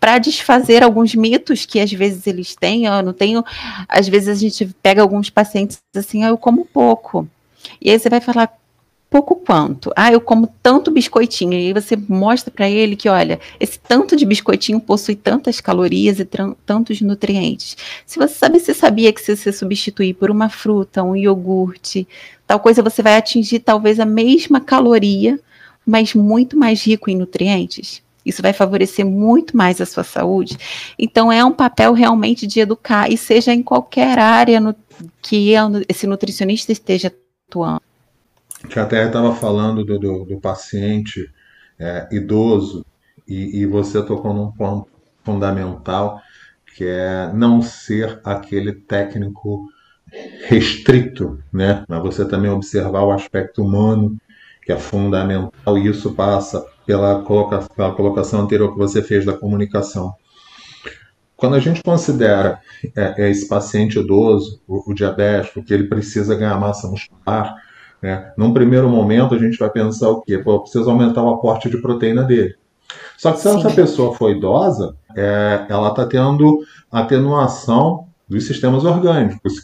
para desfazer alguns mitos que às vezes eles têm. Eu não tenho, às vezes a gente pega alguns pacientes assim, ah, eu como pouco. E aí você vai falar, pouco quanto? Ah, eu como tanto biscoitinho. E aí você mostra para ele que, olha, esse tanto de biscoitinho possui tantas calorias e tantos nutrientes. Se você sabe, você sabia que se você substituir por uma fruta, um iogurte, tal coisa, você vai atingir talvez a mesma caloria, mas muito mais rico em nutrientes. Isso vai favorecer muito mais a sua saúde. Então, é um papel realmente de educar, e seja em qualquer área no, que esse nutricionista esteja atuando que até estava falando do, do, do paciente é, idoso e, e, você tocou num ponto fundamental que é não ser aquele técnico restrito, né? Mas você também observar o aspecto humano que é fundamental e isso passa pela colocação, pela colocação anterior que você fez da comunicação. Quando a gente considera é, é esse paciente idoso, o, o diabético, que ele precisa ganhar massa muscular, né? Num primeiro momento, a gente vai pensar o quê? Pô, eu preciso aumentar o aporte de proteína dele. Só que se Sim. essa pessoa for idosa, é, ela está tendo atenuação dos sistemas orgânicos,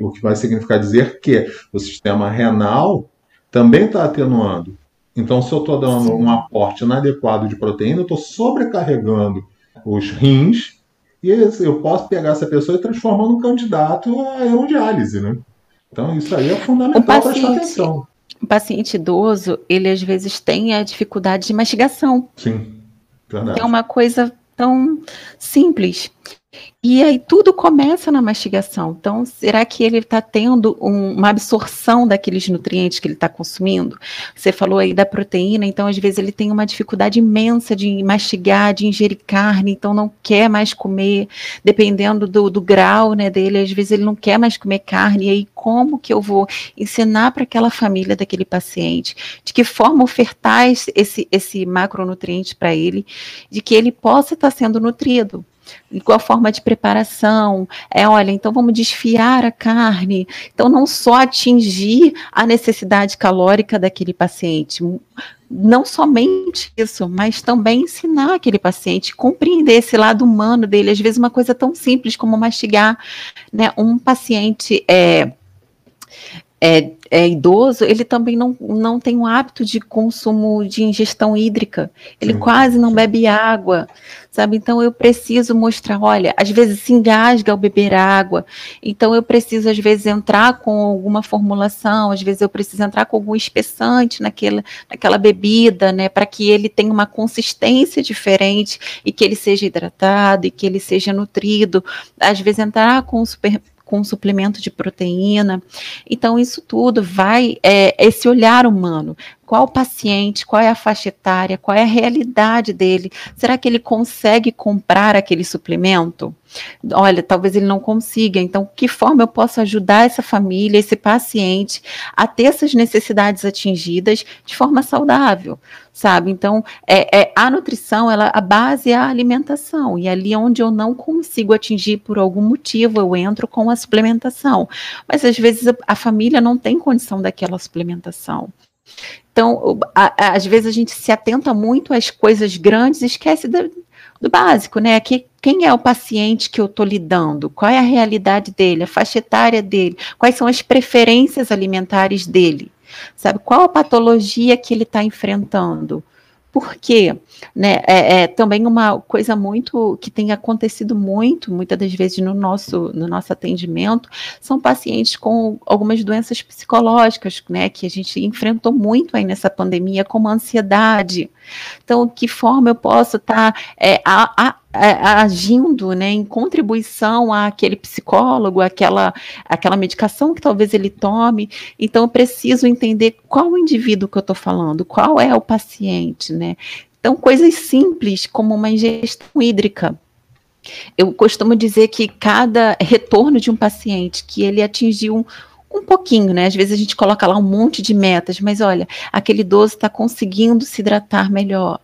o que vai significar dizer que o sistema renal também está atenuando. Então, se eu estou dando Sim. um aporte inadequado de proteína, eu estou sobrecarregando os rins e eu posso pegar essa pessoa e transformar num candidato a hemodiálise, né? Então, isso aí é fundamental para prestar atenção. O paciente idoso, ele às vezes tem a dificuldade de mastigação. Sim, verdade. É uma coisa tão simples. E aí tudo começa na mastigação. Então, será que ele está tendo um, uma absorção daqueles nutrientes que ele está consumindo? Você falou aí da proteína, então às vezes ele tem uma dificuldade imensa de mastigar, de ingerir carne, então não quer mais comer, dependendo do, do grau né, dele, às vezes ele não quer mais comer carne. E aí, como que eu vou ensinar para aquela família daquele paciente? De que forma ofertar esse, esse, macronutriente para ele, de que ele possa estar tá sendo nutrido? A forma de preparação, é, olha, então vamos desfiar a carne, então não só atingir a necessidade calórica daquele paciente, não somente isso, mas também ensinar aquele paciente, compreender esse lado humano dele, às vezes uma coisa tão simples como mastigar, né, um paciente é, é, é, idoso, ele também não, não tem o hábito de consumo de ingestão hídrica, ele sim, quase não sim. bebe água, sabe? Então eu preciso mostrar, olha, às vezes se engasga ao beber água, então eu preciso às vezes entrar com alguma formulação, às vezes eu preciso entrar com algum espessante naquela, naquela bebida, né, para que ele tenha uma consistência diferente e que ele seja hidratado e que ele seja nutrido, às vezes entrar com super, com suplemento de proteína. Então, isso tudo vai, é, esse olhar humano, qual paciente, qual é a faixa etária, qual é a realidade dele. Será que ele consegue comprar aquele suplemento? Olha, talvez ele não consiga. Então, que forma eu posso ajudar essa família, esse paciente, a ter essas necessidades atingidas de forma saudável, sabe? Então, é, é, a nutrição, ela, a base é a alimentação. E ali onde eu não consigo atingir por algum motivo, eu entro com a suplementação. Mas às vezes a, a família não tem condição daquela suplementação. Então, às vezes a gente se atenta muito às coisas grandes e esquece do, do básico, né? Que, quem é o paciente que eu estou lidando? Qual é a realidade dele, a faixa etária dele? Quais são as preferências alimentares dele? Sabe? Qual a patologia que ele está enfrentando? Por quê? Né, é, é, também uma coisa muito que tem acontecido muito, muitas das vezes no nosso, no nosso atendimento, são pacientes com algumas doenças psicológicas, né, que a gente enfrentou muito aí nessa pandemia, como a ansiedade. Então, que forma eu posso estar tá, é, a, agindo né, em contribuição àquele psicólogo, àquela, àquela medicação que talvez ele tome. Então, eu preciso entender qual o indivíduo que eu estou falando, qual é o paciente, né? Então, coisas simples como uma ingestão hídrica. Eu costumo dizer que cada retorno de um paciente que ele atingiu um, um pouquinho, né? Às vezes a gente coloca lá um monte de metas, mas olha, aquele idoso está conseguindo se hidratar melhor,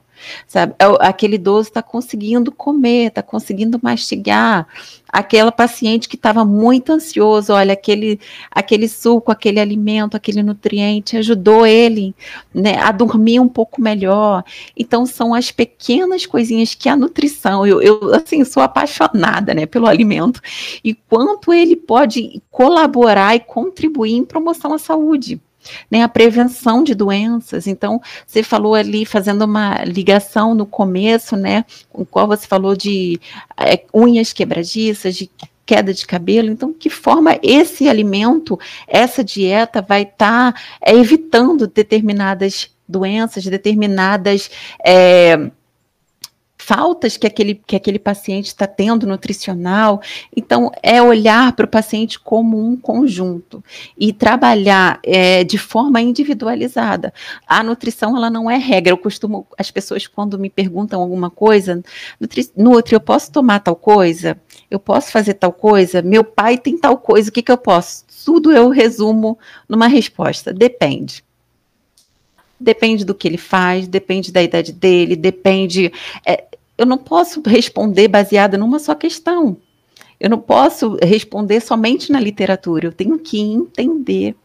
sabe? É aquele idoso está conseguindo comer, está conseguindo mastigar. Aquela paciente que estava muito ansioso, olha, aquele, aquele suco, aquele alimento, aquele nutriente ajudou ele né, a dormir um pouco melhor. Então, são as pequenas coisinhas que a nutrição, eu, eu assim, sou apaixonada né, pelo alimento, e quanto ele pode colaborar e contribuir em promoção à saúde né, a prevenção de doenças. Então, você falou ali, fazendo uma ligação no começo, né, com qual você falou de é, unhas quebradiças, de queda de cabelo. Então, que forma esse alimento, essa dieta vai estar tá, é, evitando determinadas doenças, determinadas é, faltas que aquele, que aquele paciente está tendo nutricional. Então, é olhar para o paciente como um conjunto e trabalhar é, de forma individualizada. A nutrição, ela não é regra. Eu costumo, as pessoas, quando me perguntam alguma coisa, Nutri, Nutri eu posso tomar tal coisa? Eu posso fazer tal coisa? Meu pai tem tal coisa, o que, que eu posso? Tudo eu resumo numa resposta: depende. Depende do que ele faz, depende da idade dele, depende. É, eu não posso responder baseada numa só questão. Eu não posso responder somente na literatura. Eu tenho que entender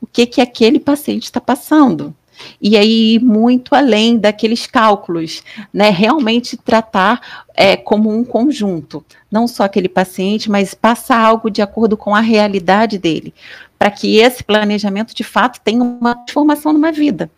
o que que aquele paciente está passando. E aí, muito além daqueles cálculos, né? Realmente tratar é, como um conjunto, não só aquele paciente, mas passar algo de acordo com a realidade dele, para que esse planejamento de fato tenha uma transformação numa vida.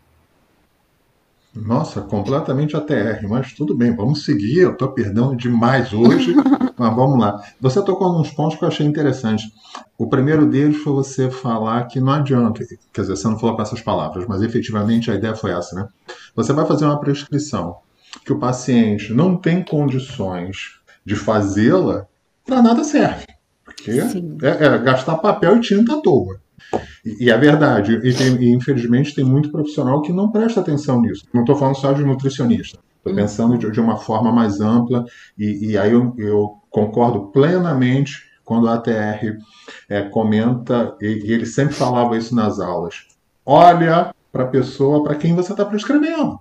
Nossa, completamente ATR, mas tudo bem, vamos seguir. Eu estou perdendo demais hoje, mas vamos lá. Você tocou nos pontos que eu achei interessantes. O primeiro deles foi você falar que não adianta, quer dizer, você não falou com essas palavras, mas efetivamente a ideia foi essa, né? Você vai fazer uma prescrição que o paciente não tem condições de fazê-la para nada serve. Porque é, é, gastar papel e tinta à toa. E, e é verdade. E, tem, e, infelizmente tem muito profissional que não presta atenção nisso. Não estou falando só de nutricionista. Estou uhum. pensando de, de, uma forma mais ampla. E, e aí eu, eu, concordo plenamente quando a ATR é, comenta, e, e ele sempre falava isso nas aulas. Olha para a pessoa para quem você está prescrevendo.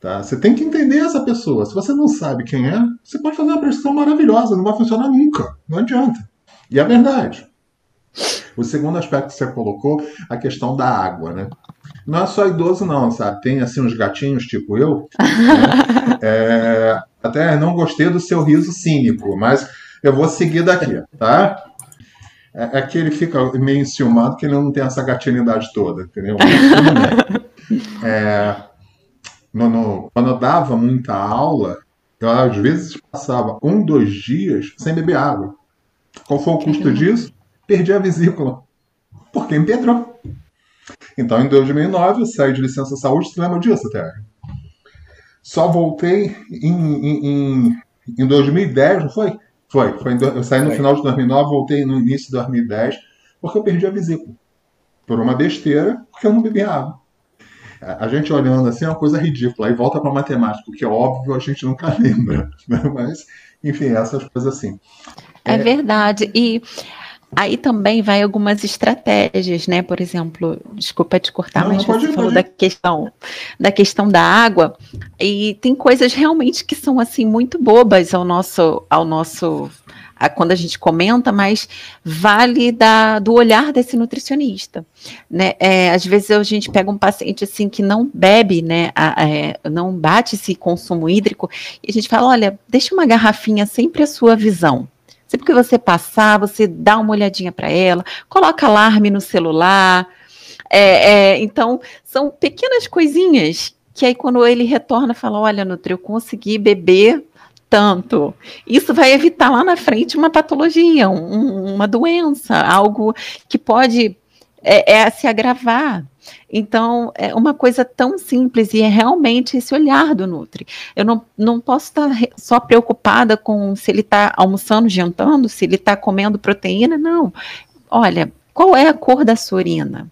Tá? Você tem que entender essa pessoa. Se você não sabe quem é, você pode fazer uma prescrição maravilhosa, não vai funcionar nunca. Não adianta. E é verdade. O segundo aspecto que você colocou, a questão da água, né? Não é só idoso, não, sabe? Tem assim uns gatinhos tipo eu. Né? É, até não gostei do seu riso cínico, mas eu vou seguir daqui, tá? É, é que ele fica meio enciumado que ele não tem essa gatinidade toda, entendeu? É, no, no, quando eu dava muita aula, eu às vezes passava um, dois dias sem beber água. Qual foi o custo disso? Perdi a vesícula. Porque empedrou. Então, em 2009, eu saí de licença saúde, você lembra disso, até? Só voltei em, em, em, em 2010, não foi? Foi. foi eu saí no final de 2009, voltei no início de 2010, porque eu perdi a vesícula. Por uma besteira, porque eu não bebi água. A gente olhando assim é uma coisa ridícula. Aí volta para matemática, que é óbvio, a gente nunca lembra. Né? Mas, enfim, essas coisas assim. É, é verdade. E Aí também vai algumas estratégias, né? Por exemplo, desculpa te cortar, não, mas não você falou da questão da questão da água e tem coisas realmente que são assim muito bobas ao nosso ao nosso a, quando a gente comenta, mas vale da, do olhar desse nutricionista, né? É, às vezes a gente pega um paciente assim que não bebe, né? A, a, é, não bate esse consumo hídrico e a gente fala, olha, deixa uma garrafinha sempre à sua visão Sempre que você passar, você dá uma olhadinha para ela, coloca alarme no celular. É, é, então, são pequenas coisinhas que aí quando ele retorna, fala: Olha, Nutri, eu consegui beber tanto. Isso vai evitar lá na frente uma patologia, um, uma doença, algo que pode é, é, se agravar. Então, é uma coisa tão simples e é realmente esse olhar do Nutri. Eu não, não posso estar só preocupada com se ele está almoçando, jantando, se ele está comendo proteína, não. Olha, qual é a cor da sua urina?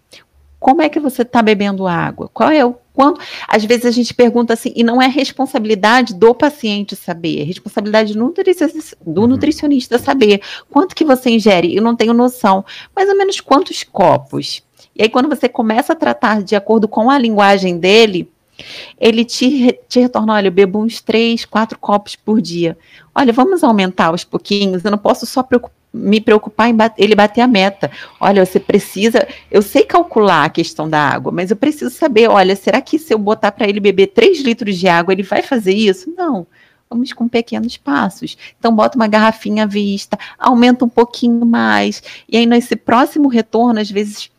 Como é que você está bebendo água? Qual é o quanto? Às vezes a gente pergunta assim, e não é responsabilidade do paciente saber, é responsabilidade do, uhum. nutricionista saber quanto que você ingere. Eu não tenho noção, mais ou menos quantos copos e aí, quando você começa a tratar de acordo com a linguagem dele, ele te, te retorna: olha, eu bebo uns três, quatro copos por dia. Olha, vamos aumentar aos pouquinhos. Eu não posso só preocupar, me preocupar em bat, ele bater a meta. Olha, você precisa. Eu sei calcular a questão da água, mas eu preciso saber: olha, será que se eu botar para ele beber três litros de água, ele vai fazer isso? Não. Vamos com pequenos passos. Então, bota uma garrafinha à vista, aumenta um pouquinho mais. E aí, nesse próximo retorno, às vezes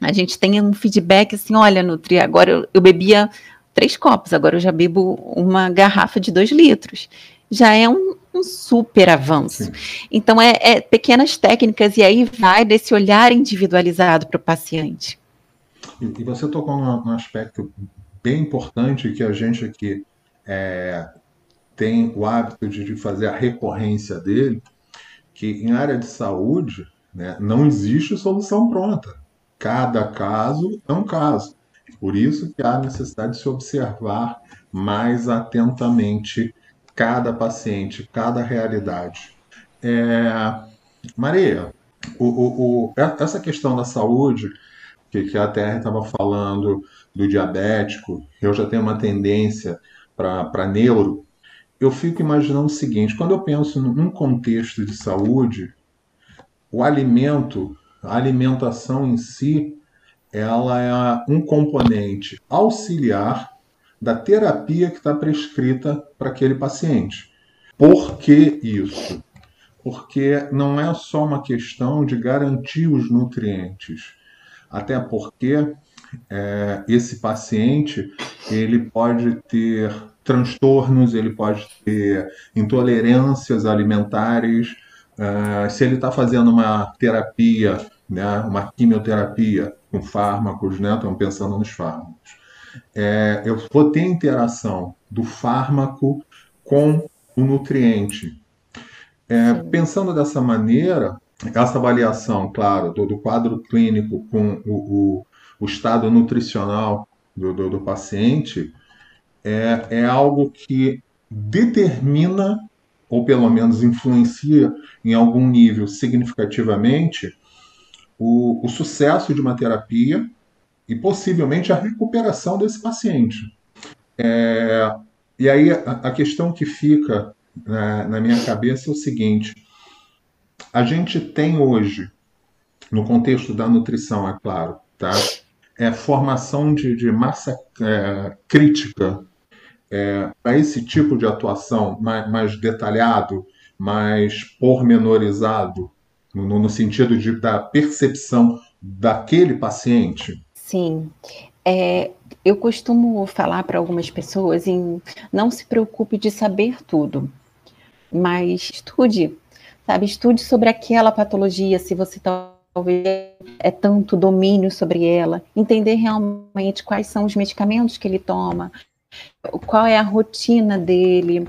a gente tem um feedback assim, olha, Nutri, agora eu, eu bebia três copos, agora eu já bebo uma garrafa de dois litros. Já é um, um super avanço. Sim. Então, é, é, pequenas técnicas, e aí vai desse olhar individualizado para o paciente. E, e, você tocou num, num, aspecto bem importante que a gente aqui é, tem o hábito de, de fazer a recorrência dele, que em área de saúde né, não existe solução pronta. Cada caso é um caso. Por isso que há necessidade de se observar mais atentamente cada paciente, cada realidade. É, Maria, o, o, o, essa questão da saúde, que, que a Terra estava falando do diabético, eu já tenho uma tendência para neuro, eu fico imaginando o seguinte: quando eu penso num contexto de saúde, o alimento a alimentação em si, ela é um componente auxiliar da terapia que está prescrita para aquele paciente. Por que isso? Porque não é só uma questão de garantir os nutrientes, até porque é, esse paciente ele pode ter transtornos, ele pode ter intolerâncias alimentares, Uh, se ele está fazendo uma terapia, né, uma quimioterapia com fármacos, né, estamos pensando nos fármacos, é, eu vou ter interação do fármaco com o nutriente. É, pensando dessa maneira, essa avaliação, claro, do, do quadro clínico com o, o, o estado nutricional do, do, do paciente é, é algo que determina, ou pelo menos influencia em algum nível significativamente, o, o sucesso de uma terapia e possivelmente a recuperação desse paciente. É, e aí a, a, questão que fica na, na minha cabeça é o seguinte: a gente tem hoje, no contexto da nutrição, é claro, tá? É formação de, de massa é, crítica é, para esse tipo de atuação mais, mais detalhado, mais pormenorizado, no, no sentido de, da percepção daquele paciente? Sim. É, eu costumo falar para algumas pessoas em não se preocupe de saber tudo, mas estude, sabe? Estude sobre aquela patologia, se você talvez é tanto domínio sobre ela, entender realmente quais são os medicamentos que ele toma, qual é a rotina dele,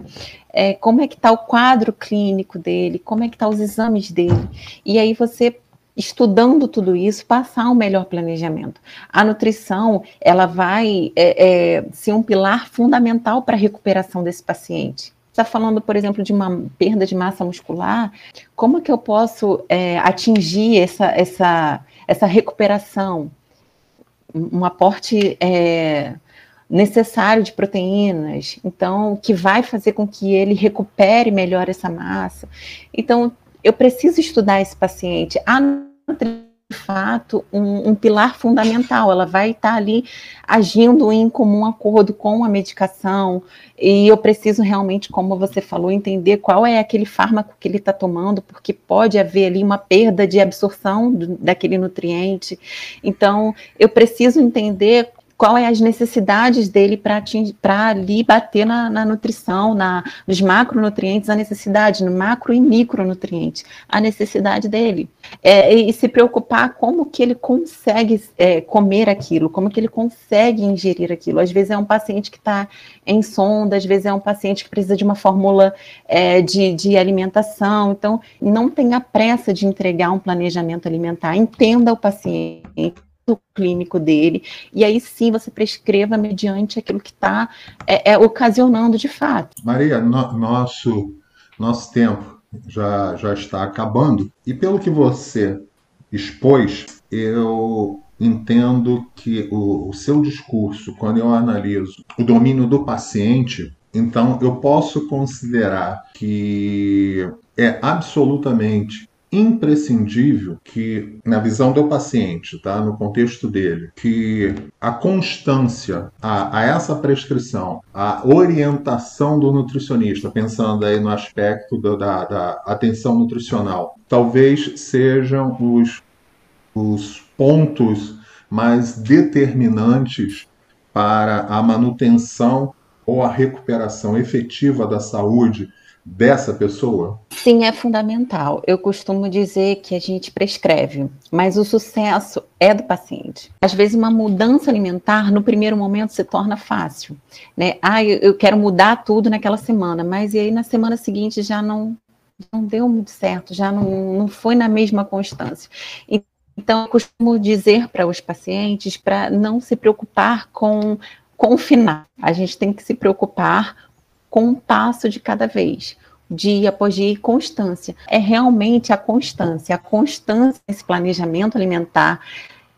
é, como é que está o quadro clínico dele, como é que estão tá os exames dele. E aí você, estudando tudo isso, passar um melhor planejamento. A nutrição, ela vai é, é, ser um pilar fundamental para a recuperação desse paciente está falando, por exemplo, de uma perda de massa muscular, como que eu posso é, atingir essa, essa, essa recuperação? Um aporte é, necessário de proteínas, então, que vai fazer com que ele recupere melhor essa massa. Então, eu preciso estudar esse paciente. A de fato um, um, pilar fundamental. Ela vai estar ali agindo em comum acordo com a medicação. E eu preciso realmente, como você falou, entender qual é aquele fármaco que ele está tomando, porque pode haver ali uma perda de absorção do, daquele nutriente. Então, eu preciso entender qual é as necessidades dele para ali bater na, na, nutrição, na, nos macronutrientes, a necessidade, no macro e micronutriente, a necessidade dele. É, e, se preocupar como que ele consegue é, comer aquilo, como que ele consegue ingerir aquilo. Às vezes é um paciente que está em sonda, às vezes é um paciente que precisa de uma fórmula é, de, de alimentação. Então, não tenha pressa de entregar um planejamento alimentar, entenda o paciente clínico dele, e aí sim você prescreva mediante aquilo que está é, é, ocasionando de fato. Maria, no, nosso, nosso tempo já, já está acabando, e pelo que você expôs, eu entendo que o, o seu discurso, quando eu analiso o domínio do paciente, então eu posso considerar que é absolutamente imprescindível que, na visão do paciente, tá, no contexto dele, que a constância a, a, essa prescrição, a orientação do nutricionista, pensando aí no aspecto do, da, da atenção nutricional, talvez sejam os, os pontos mais determinantes para a manutenção ou a recuperação efetiva da saúde dessa pessoa? Sim, é fundamental. Eu costumo dizer que a gente prescreve, mas o sucesso é do paciente. Às vezes, uma mudança alimentar, no primeiro momento, se torna fácil. Né? Ah, eu quero mudar tudo naquela semana, mas e aí na semana seguinte já não, não deu muito certo, já não, não foi na mesma constância. Então, eu costumo dizer para os pacientes para não se preocupar com, com o final. A gente tem que se preocupar com um passo de cada vez, dia após dia e constância. É realmente a constância, a constância nesse planejamento alimentar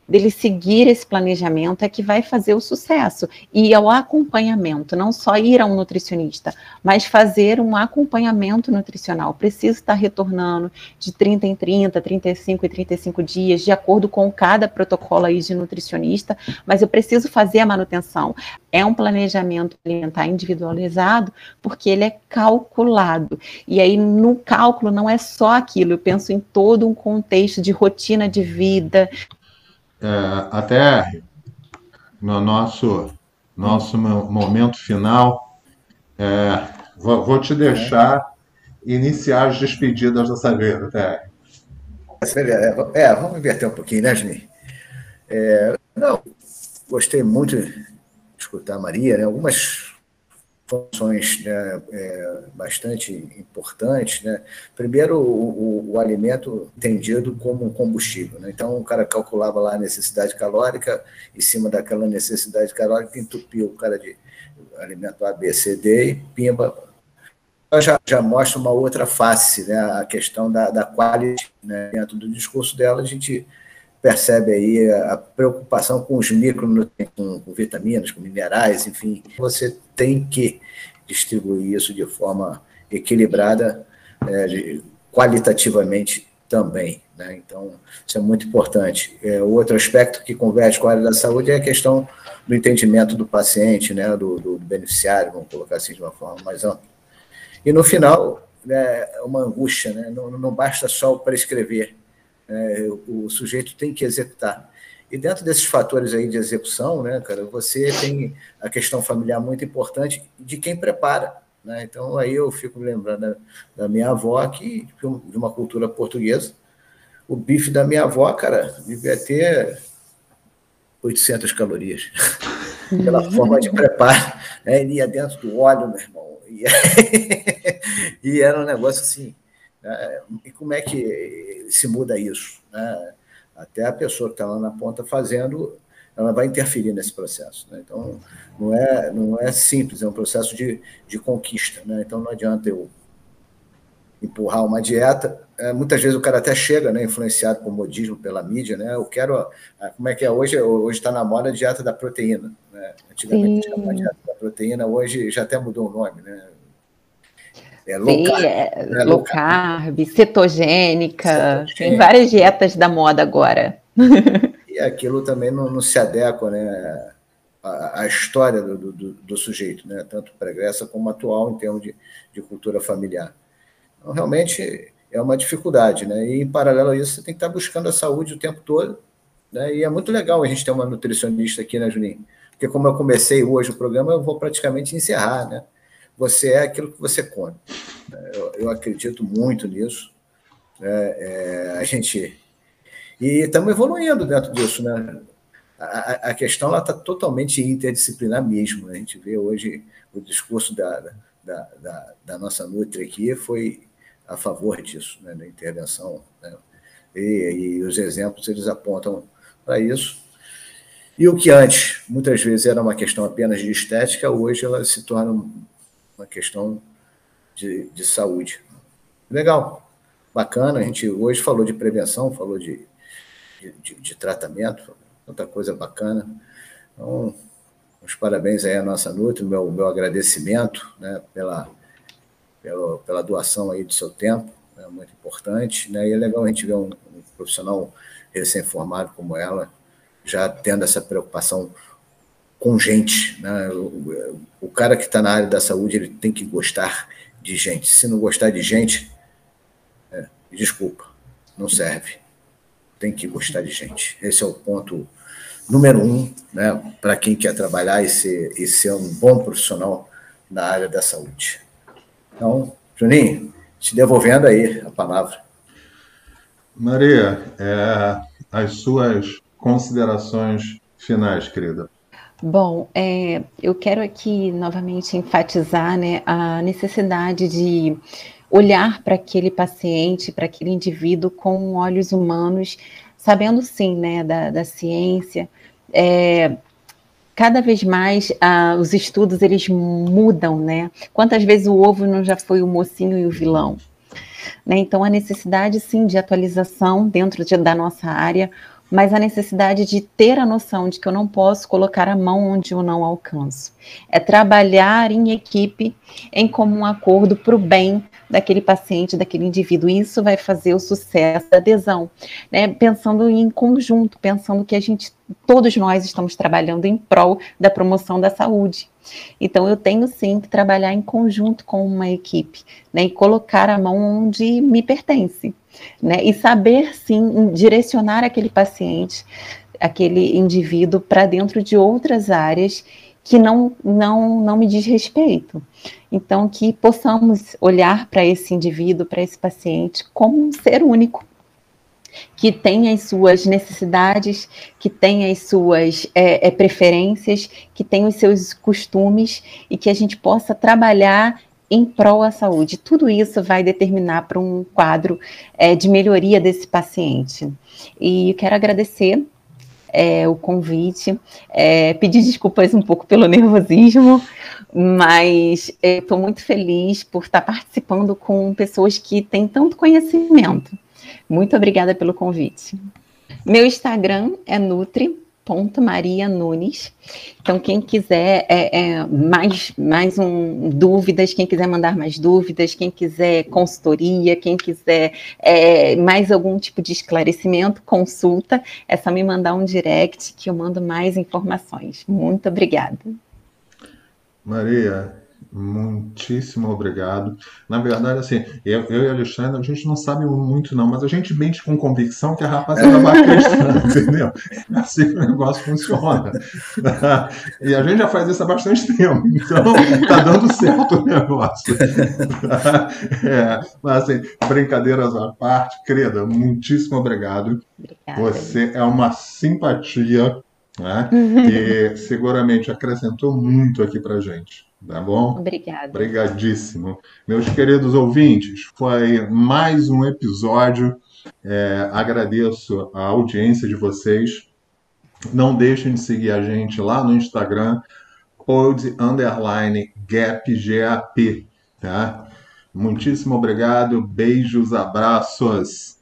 dele seguir esse planejamento é que vai fazer o sucesso. E ao acompanhamento, não só ir a um nutricionista, mas fazer um acompanhamento nutricional. Preciso estar retornando de 30 em 30, 35 e 35 dias, de acordo com cada protocolo aí de nutricionista, mas eu preciso fazer a manutenção. É um planejamento alimentar individualizado, porque ele é calculado. E aí, no cálculo, não é só aquilo, eu penso em todo um contexto de rotina de vida, é, até no nosso, nosso momento final, é, vou, vou, te deixar iniciar as despedidas dessa vez, até. É, vamos inverter um pouquinho, né, Juni? É, não, gostei muito de escutar a Maria, né? algumas funções né, é, bastante importantes. Né? Primeiro, o, o, o, alimento entendido como um combustível. Né? Então, o cara calculava lá a necessidade calórica, em cima daquela necessidade calórica, entupia o cara de alimento A, B, C, D e pimba. Já, já mostra uma outra face, né? a questão da, da qualidade. Né? Dentro do discurso dela, a gente percebe aí a preocupação com os micronutrientes, com, com vitaminas, com minerais, enfim. Você tem que distribuir isso de forma equilibrada, é, qualitativamente também. Né? Então, isso é muito importante. É, outro aspecto que converge com a área da saúde é a questão do entendimento do paciente, né? do, do beneficiário, vamos colocar assim de uma forma mais ampla. E no final, né, é uma angústia, né? não, não basta só prescrever, é, o sujeito tem que executar. E dentro desses fatores aí de execução, né, cara, você tem a questão familiar muito importante de quem prepara. Né? Então, aí eu fico lembrando da, minha avó, que de uma cultura portuguesa, o bife da minha avó, cara, devia ter 800 calorias. Pela forma de preparo. Né? Ele ia dentro do óleo, meu irmão. E, era um negócio assim, né? E como é que se muda isso? Né? Até a pessoa que está lá na ponta fazendo, ela vai interferir nesse processo. Né? Então, não é, não é simples, é um processo de, de conquista. Né? Então, não adianta eu empurrar uma dieta. É, muitas vezes o cara até chega, né, influenciado por modismo, pela mídia, né? Eu quero, como é que é hoje? Hoje está na moda a dieta da proteína. Né? Antigamente Sim. a dieta da proteína, hoje já até mudou o nome, né? É low, carb, é, né? low carb, cetogênica, cetogênica, tem várias dietas da moda agora. E aquilo também não, não se adequa né, à, à história do, do, do, sujeito, né, tanto pregressa como atual, em termos de, de cultura familiar. Então, realmente é uma dificuldade, né? E em paralelo a isso, você tem que estar buscando a saúde o tempo todo, né? E é muito legal a gente ter uma nutricionista aqui, né, Juninho? Porque como eu comecei hoje o programa, eu vou praticamente encerrar, né? Você é aquilo que você come. Eu, eu acredito muito nisso. É, é, a gente e estamos evoluindo dentro disso, né? A, a questão está totalmente interdisciplinar mesmo. Né? A gente vê hoje o discurso da, da, da, da nossa Nutri aqui foi a favor disso, né? da intervenção. Né? E, e os exemplos eles apontam para isso. E o que antes, muitas vezes, era uma questão apenas de estética, hoje ela se torna uma questão de, de saúde. Legal, bacana. A gente hoje falou de prevenção, falou de, de, de tratamento, tanta coisa bacana. Então, os parabéns aí à nossa Nutri, meu, meu agradecimento né, pela, pela, pela doação aí do seu tempo, é muito importante. Né, e é legal a gente ver um, um profissional recém-formado como ela, já tendo essa preocupação com gente. Né? O, o cara que está na área da saúde ele tem que gostar de gente. Se não gostar de gente, é, desculpa, não serve. Tem que gostar de gente. Esse é o ponto número um né, para quem quer trabalhar e ser, e ser um bom profissional na área da saúde. Então, Juninho, te devolvendo aí a palavra. Maria, é, as suas considerações finais, querida. Bom, é, eu quero aqui novamente enfatizar né, a necessidade de olhar para aquele paciente, para aquele indivíduo com olhos humanos, sabendo sim né, da, da ciência. É, cada vez mais ah, os estudos eles mudam, né? Quantas vezes o ovo não já foi o mocinho e o vilão? Né? Então, a necessidade sim de atualização dentro de, da nossa área, mas a necessidade de ter a noção de que eu não posso colocar a mão onde eu não alcanço. É trabalhar em equipe, em comum acordo para o bem daquele paciente, daquele indivíduo. Isso vai fazer o sucesso da adesão, né? Pensando em conjunto, pensando que a gente, todos nós estamos trabalhando em prol da promoção da saúde. Então, eu tenho sim que trabalhar em conjunto com uma equipe, né? E colocar a mão onde me pertence né? E saber sim direcionar aquele paciente, aquele indivíduo para dentro de outras áreas que não, não, não me diz respeito. Então, que possamos olhar para esse indivíduo, para esse paciente, como um ser único, que tem as suas necessidades, que tem as suas é, é, preferências, que tem os seus costumes e que a gente possa trabalhar em prol à saúde. Tudo isso vai determinar para um quadro é, de melhoria desse paciente. E quero agradecer é, o convite, é, pedir desculpas um pouco pelo nervosismo, mas estou muito feliz por estar participando com pessoas que têm tanto conhecimento. Muito obrigada pelo convite. Meu Instagram é Nutri ponto Maria Nunes. Então, quem quiser é, é, mais, mais um, dúvidas, quem quiser mandar mais dúvidas, quem quiser consultoria, quem quiser é, mais algum tipo de esclarecimento, consulta, é só me mandar um direct que eu mando mais informações. Muito obrigada. Maria, Muitíssimo obrigado. Na verdade, assim, eu, eu, e a Alexandre, a gente não sabe muito, não, mas a gente mente com convicção que a rapaziada vai acreditando, entendeu? É assim que o negócio funciona. E a gente já faz isso há bastante tempo, então tá dando certo o negócio. É, mas, assim, brincadeiras à parte, querida, muitíssimo obrigado. Obrigada. Você é uma simpatia, né? E seguramente acrescentou muito aqui pra gente. Tá bom? Obrigada. Obrigadíssimo. Meus queridos ouvintes, foi mais um episódio. É, agradeço a audiência de vocês. Não deixem de seguir a gente lá no Instagram, pod underline gap, G-A-P, tá? Muitíssimo obrigado, beijos, abraços.